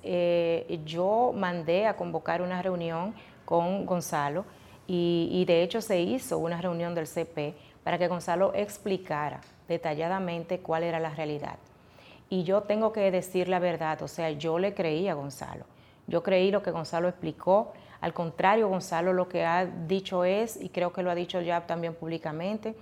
yo mandé a convocar una reunión con Gonzalo y, de hecho se hizo una reunión del CP para que Gonzalo explicara detalladamente cuál era la realidad. Y yo tengo que decir la verdad, o sea, yo le creí a Gonzalo. Yo creí lo que Gonzalo explicó. Al contrario, Gonzalo lo que ha dicho es, y creo que lo ha dicho ya también públicamente,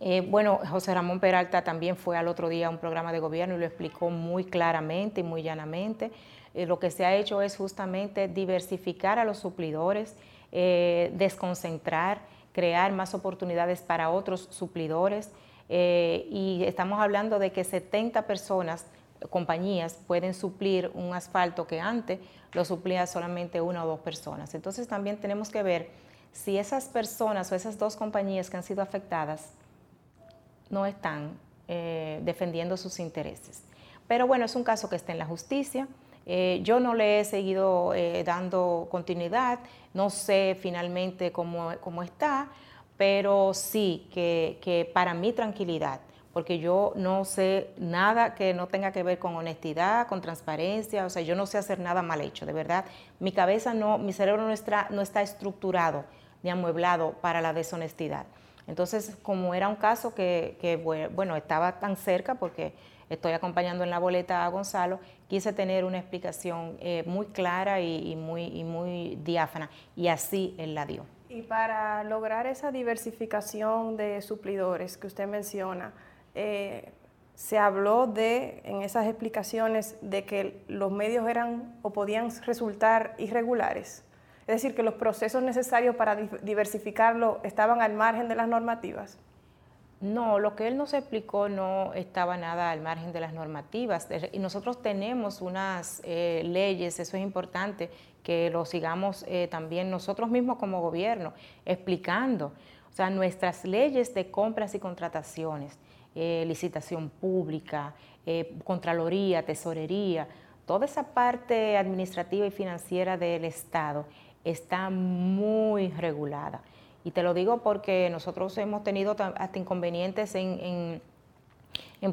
eh, bueno, José Ramón Peralta también fue al otro día a un programa de gobierno y lo explicó muy claramente y muy llanamente. Eh, lo que se ha hecho es justamente diversificar a los suplidores, eh, desconcentrar, crear más oportunidades para otros suplidores. Eh, y estamos hablando de que 70 personas, compañías, pueden suplir un asfalto que antes lo suplía solamente una o dos personas. Entonces también tenemos que ver si esas personas o esas dos compañías que han sido afectadas no están eh, defendiendo sus intereses. Pero bueno, es un caso que está en la justicia. Eh, yo no le he seguido eh, dando continuidad, no sé finalmente cómo, está, pero sí que, para mi tranquilidad, porque yo no sé nada que no tenga que ver con honestidad, con transparencia, o sea, yo no sé hacer nada mal hecho, de verdad. Mi cabeza no, mi cerebro no está, no está estructurado ni amueblado para la deshonestidad. Entonces, como era un caso que, bueno, estaba tan cerca porque estoy acompañando en la boleta a Gonzalo, quise tener una explicación eh, muy clara y, muy, diáfana, y así él la dio. Y para lograr esa diversificación de suplidores que usted menciona, eh, se habló de, en esas explicaciones, de que los medios eran o podían resultar irregulares. Es decir, que los procesos necesarios para diversificarlo estaban al margen de las normativas. No, lo que él nos explicó no estaba nada al margen de las normativas. Y nosotros tenemos unas eh, leyes, eso es importante, que lo sigamos eh, también nosotros mismos como gobierno, explicando. O sea, nuestras leyes de compras y contrataciones, eh, licitación pública, contraloría, tesorería, toda esa parte administrativa y financiera del Estado está muy regulada. Y te lo digo porque nosotros hemos tenido hasta inconvenientes en,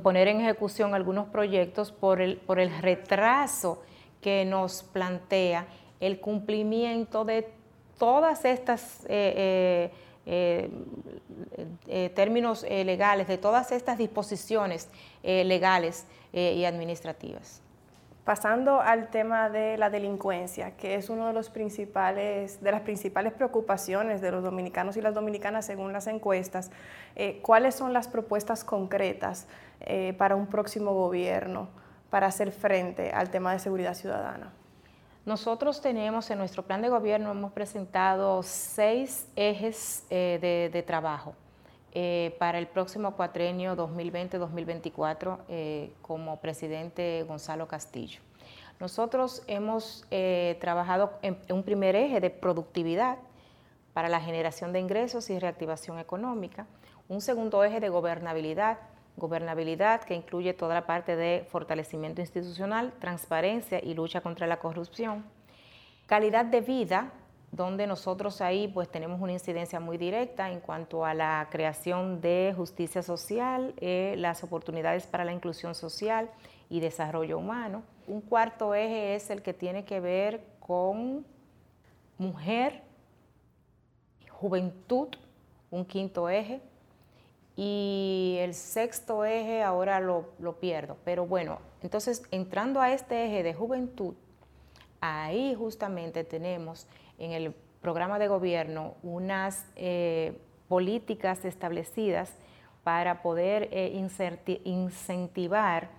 poner en ejecución algunos proyectos por el, por el retraso que nos plantea el cumplimiento de todas estas eh, eh, eh, términos legales, de todas estas disposiciones legales y administrativas. Pasando al tema de la delincuencia, que es uno de los principales, de las principales preocupaciones de los dominicanos y las dominicanas según las encuestas, eh, ¿cuáles son las propuestas concretas eh, para un próximo gobierno para hacer frente al tema de seguridad ciudadana? Nosotros tenemos en nuestro plan de gobierno, hemos presentado seis ejes eh, de, trabajo. Para el próximo cuatrenio 2020-2024 como presidente Gonzalo Castillo. Nosotros hemos eh, trabajado en, un primer eje de productividad para la generación de ingresos y reactivación económica, un segundo eje de gobernabilidad, gobernabilidad que incluye toda la parte de fortalecimiento institucional, transparencia y lucha contra la corrupción, calidad de vida, donde nosotros ahí pues tenemos una incidencia muy directa en cuanto a la creación de justicia social, eh, las oportunidades para la inclusión social y desarrollo humano. Un cuarto eje es el que tiene que ver con mujer, juventud, un quinto eje. Y el sexto eje ahora lo, pierdo. Pero bueno, entonces entrando a este eje de juventud, ahí justamente tenemos en el programa de gobierno unas eh, políticas establecidas para poder eh, incentivar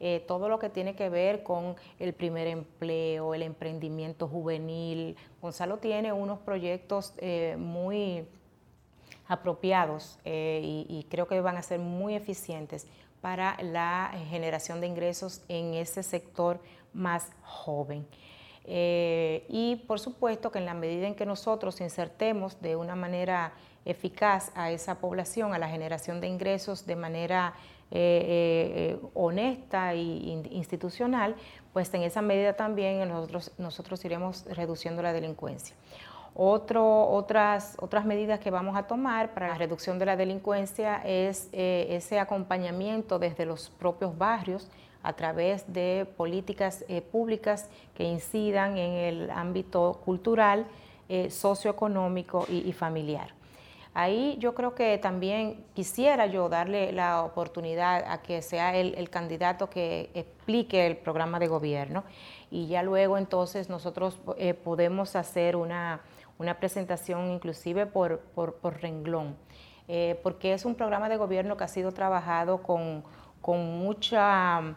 eh, todo lo que tiene que ver con el primer empleo, el emprendimiento juvenil. Gonzalo tiene unos proyectos muy apropiados y, creo que van a ser muy eficientes para la generación de ingresos en ese sector más joven. Y por supuesto que en la medida en que nosotros insertemos de una manera eficaz a esa población, a la generación de ingresos de manera eh, eh, honesta e institucional, pues en esa medida también nosotros, nosotros iremos reduciendo la delincuencia. Otras, otras medidas que vamos a tomar para la reducción de la delincuencia es eh, ese acompañamiento desde los propios barrios a través de políticas públicas que incidan en el ámbito cultural, socioeconómico y familiar. Ahí yo creo que también quisiera yo darle la oportunidad a que sea el, candidato que explique el programa de gobierno y ya luego entonces nosotros eh, podemos hacer una, presentación inclusive por, por, renglón, eh, porque es un programa de gobierno que ha sido trabajado con, mucha,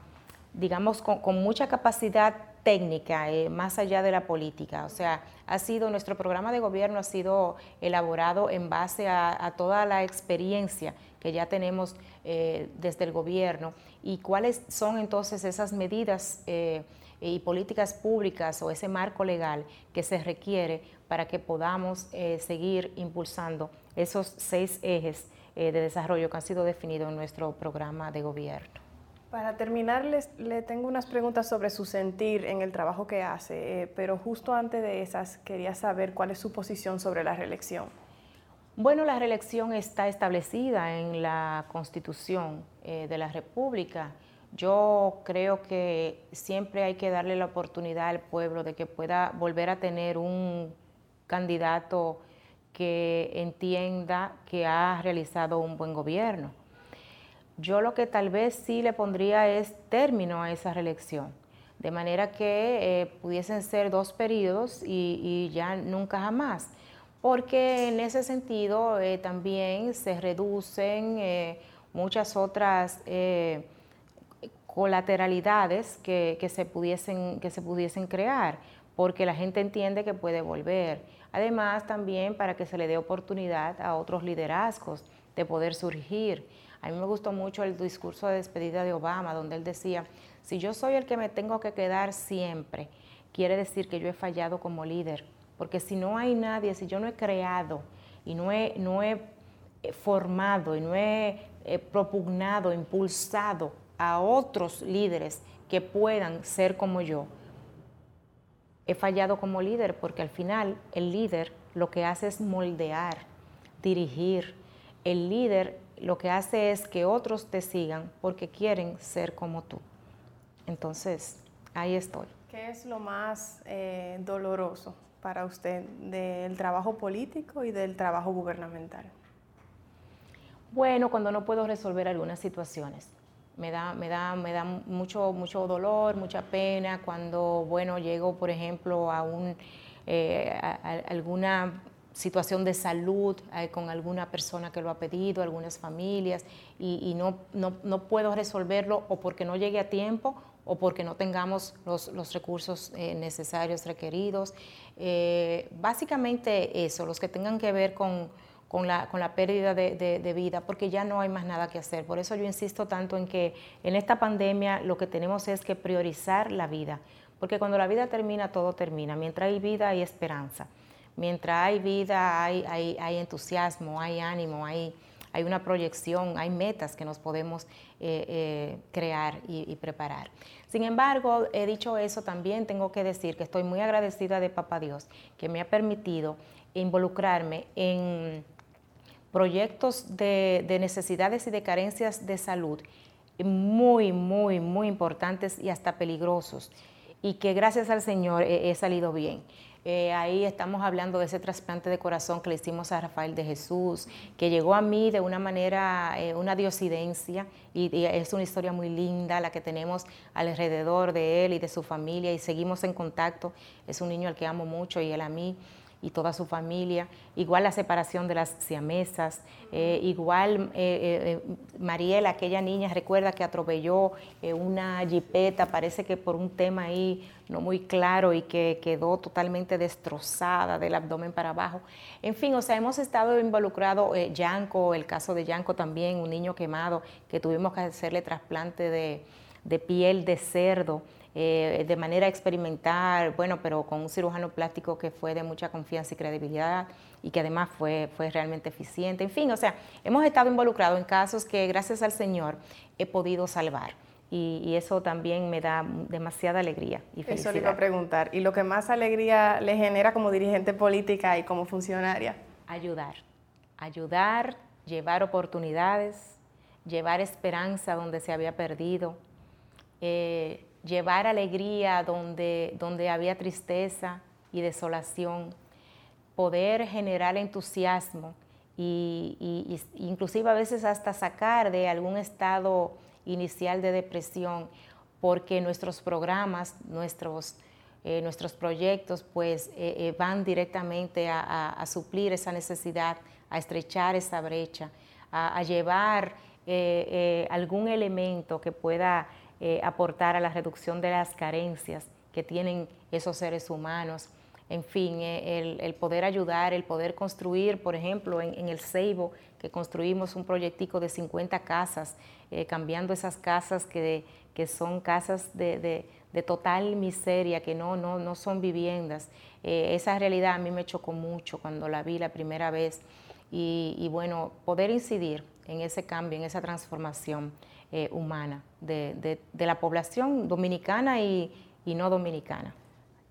digamos, con mucha capacidad técnica, eh, más allá de la política. O sea, ha sido, nuestro programa de gobierno ha sido elaborado en base a, toda la experiencia que ya tenemos eh, desde el gobierno y cuáles son entonces esas medidas eh, y políticas públicas o ese marco legal que se requiere para que podamos seguir impulsando esos seis ejes de desarrollo que han sido definidos en nuestro programa de gobierno. Para terminar, le tengo unas preguntas sobre su sentir en el trabajo que hace, eh, pero justo antes de esas quería saber cuál es su posición sobre la reelección. Bueno, la reelección está establecida en la Constitución eh, de la República. Yo creo que siempre hay que darle la oportunidad al pueblo de que pueda volver a tener un candidato que entienda que ha realizado un buen gobierno. Yo lo que tal vez sí le pondría es término a esa reelección, de manera que eh, pudiesen ser dos periodos y, ya nunca jamás, porque en ese sentido eh, también se reducen eh, muchas otras colateralidades que, se pudiesen, que se pudiesen crear, porque la gente entiende que puede volver. Además, también para que se le dé oportunidad a otros liderazgos de poder surgir. A mí me gustó mucho el discurso de despedida de Obama, donde él decía, si yo soy el que me tengo que quedar siempre, quiere decir que yo he fallado como líder, porque si no hay nadie, si yo no he creado y no he, no he eh, formado y no he eh, propugnado, impulsado a otros líderes que puedan ser como yo. He fallado como líder porque al final el líder lo que hace es moldear, dirigir. El líder lo que hace es que otros te sigan porque quieren ser como tú. Entonces, ahí estoy. ¿Qué es lo más eh, doloroso para usted del trabajo político y del trabajo gubernamental? Bueno, cuando no puedo resolver algunas situaciones me da, me da, me da mucho, mucho dolor, mucha pena cuando, bueno, llego, por ejemplo, a, un, eh, alguna situación de salud eh, con alguna persona que lo ha pedido, algunas familias, y, no, no, puedo resolverlo o porque no llegue a tiempo o porque no tengamos los, los recursos eh, necesarios, requeridos. básicamente eso, los que tengan que ver con con la, con la pérdida de, vida, porque ya no hay más nada que hacer. Por eso yo insisto tanto en que en esta pandemia lo que tenemos es que priorizar la vida, porque cuando la vida termina, todo termina. Mientras hay vida, hay esperanza. Mientras hay vida, hay, entusiasmo, hay ánimo, hay, una proyección, hay metas que nos podemos eh, eh, crear y, y, preparar. Sin embargo, he dicho eso, también tengo que decir que estoy muy agradecida de Papá Dios, que me ha permitido involucrarme en proyectos de, necesidades y de carencias de salud muy, muy, muy importantes y hasta peligrosos, y que gracias al Señor he, salido bien. Eh, ahí estamos hablando de ese trasplante de corazón que le hicimos a Rafael de Jesús, que llegó a mí de una manera, eh, una diosidencia, y, y, es una historia muy linda la que tenemos alrededor de él y de su familia, y seguimos en contacto. Es un niño al que amo mucho y él a mí y toda su familia, igual la separación de las siamesas, eh, igual eh, eh, Mariela, aquella niña, recuerda que atropelló una jipeta, parece que por un tema ahí no muy claro y que quedó totalmente destrozada del abdomen para abajo. En fin, o sea, hemos estado involucrados, Yanko, el caso de Yanko también, un niño quemado, que tuvimos que hacerle trasplante de, de piel de cerdo. Eh, de manera experimental, bueno, pero con un cirujano plástico que fue de mucha confianza y credibilidad y que además fue, fue realmente eficiente. En fin, o sea, hemos estado involucrados en casos que gracias al Señor he podido salvar. Y, eso también me da demasiada alegría y felicidad. Eso le iba a preguntar. ¿Y lo que más alegría le genera como dirigente política y como funcionaria? Ayudar. Ayudar, llevar oportunidades, llevar esperanza donde se había perdido. Eh, llevar alegría donde, donde había tristeza y desolación, poder generar entusiasmo y, inclusive a veces hasta sacar de algún estado inicial de depresión, porque nuestros programas, nuestros, eh, nuestros proyectos, pues eh, eh, van directamente a, suplir esa necesidad, a estrechar esa brecha, a llevar algún elemento que pueda eh, aportar a la reducción de las carencias que tienen esos seres humanos. En fin, eh, el, poder ayudar, el poder construir, por ejemplo, en, el Ceibo, que construimos un proyectico de 50 casas, eh, cambiando esas casas que, que son casas de, total miseria, que no, no, no son viviendas. esa realidad a mí me chocó mucho cuando la vi la primera vez. Y bueno, poder incidir en ese cambio, en esa transformación. Eh, humana de, la población dominicana y, no dominicana.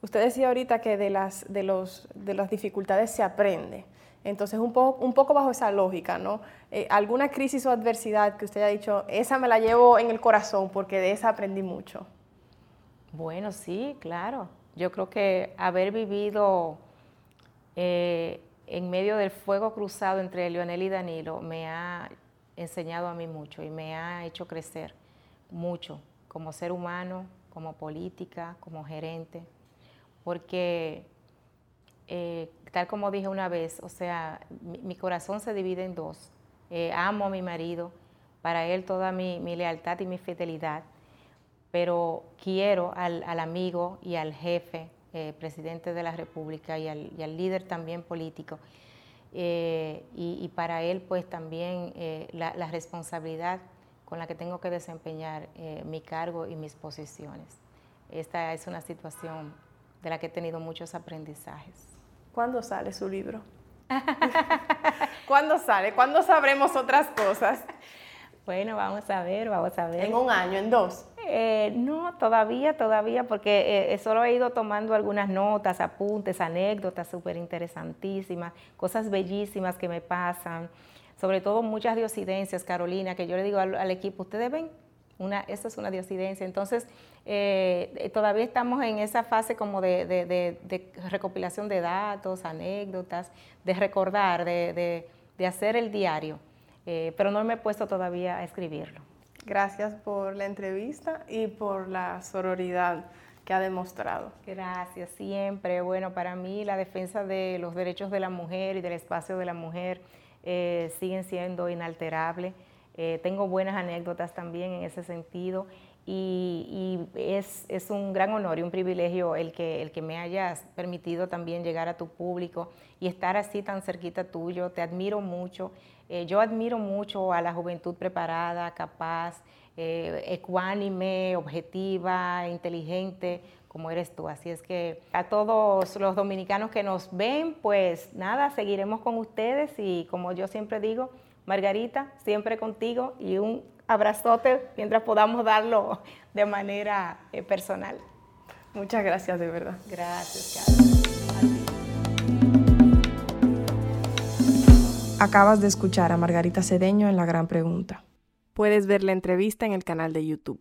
Usted decía ahorita que de las, de los, de las dificultades se aprende. Entonces, un poco, un poco bajo esa lógica, ¿no? Eh, ¿Alguna crisis o adversidad que usted haya dicho, esa me la llevo en el corazón porque de esa aprendí mucho? Bueno, sí, claro. Yo creo que haber vivido eh, en medio del fuego cruzado entre Leonel y Danilo, me ha enseñado a mí mucho y me ha hecho crecer mucho como ser humano, como política, como gerente, porque eh, tal como dije una vez, o sea, mi, corazón se divide en dos. Eh, amo a mi marido, para él toda mi, lealtad y mi fidelidad, pero quiero al, amigo y al jefe, eh, presidente de la República y al, líder también político. Y, para él pues también la, la, responsabilidad con la que tengo que desempeñar mi cargo y mis posiciones. Esta es una situación de la que he tenido muchos aprendizajes. ¿Cuándo sale su libro? ¿Cuándo sale? ¿Cuándo sabremos otras cosas? Bueno, vamos a ver, vamos a ver. ¿En un año, en dos? Eh, no, todavía, todavía, porque eh, solo he ido tomando algunas notas, apuntes, anécdotas súper interesantísimas, cosas bellísimas que me pasan, sobre todo muchas diosidencias, Carolina, que yo le digo al, al equipo, ustedes ven una, eso es una diosidencia. Entonces, eh, todavía estamos en esa fase como de, recopilación de datos, anécdotas, de recordar, de, hacer el diario, eh, pero no me he puesto todavía a escribirlo. Gracias por la entrevista y por la sororidad que ha demostrado. Gracias, siempre. Bueno, para mí la defensa de los derechos de la mujer y del espacio de la mujer eh, siguen siendo inalterables. Eh, tengo buenas anécdotas también en ese sentido y, es, un gran honor y un privilegio el que, el que me hayas permitido también llegar a tu público y estar así tan cerquita tuyo. Te admiro mucho. Eh, yo admiro mucho a la juventud preparada, capaz, eh, ecuánime, objetiva, inteligente, como eres tú. Así es que a todos los dominicanos que nos ven, pues nada, seguiremos con ustedes y como yo siempre digo, Margarita, siempre contigo y un abrazote mientras podamos darlo de manera eh, personal. Muchas gracias, de verdad. Gracias, Carlos. Acabas de escuchar a Margarita Cedeño en La Gran Pregunta. Puedes ver la entrevista en el canal de YouTube.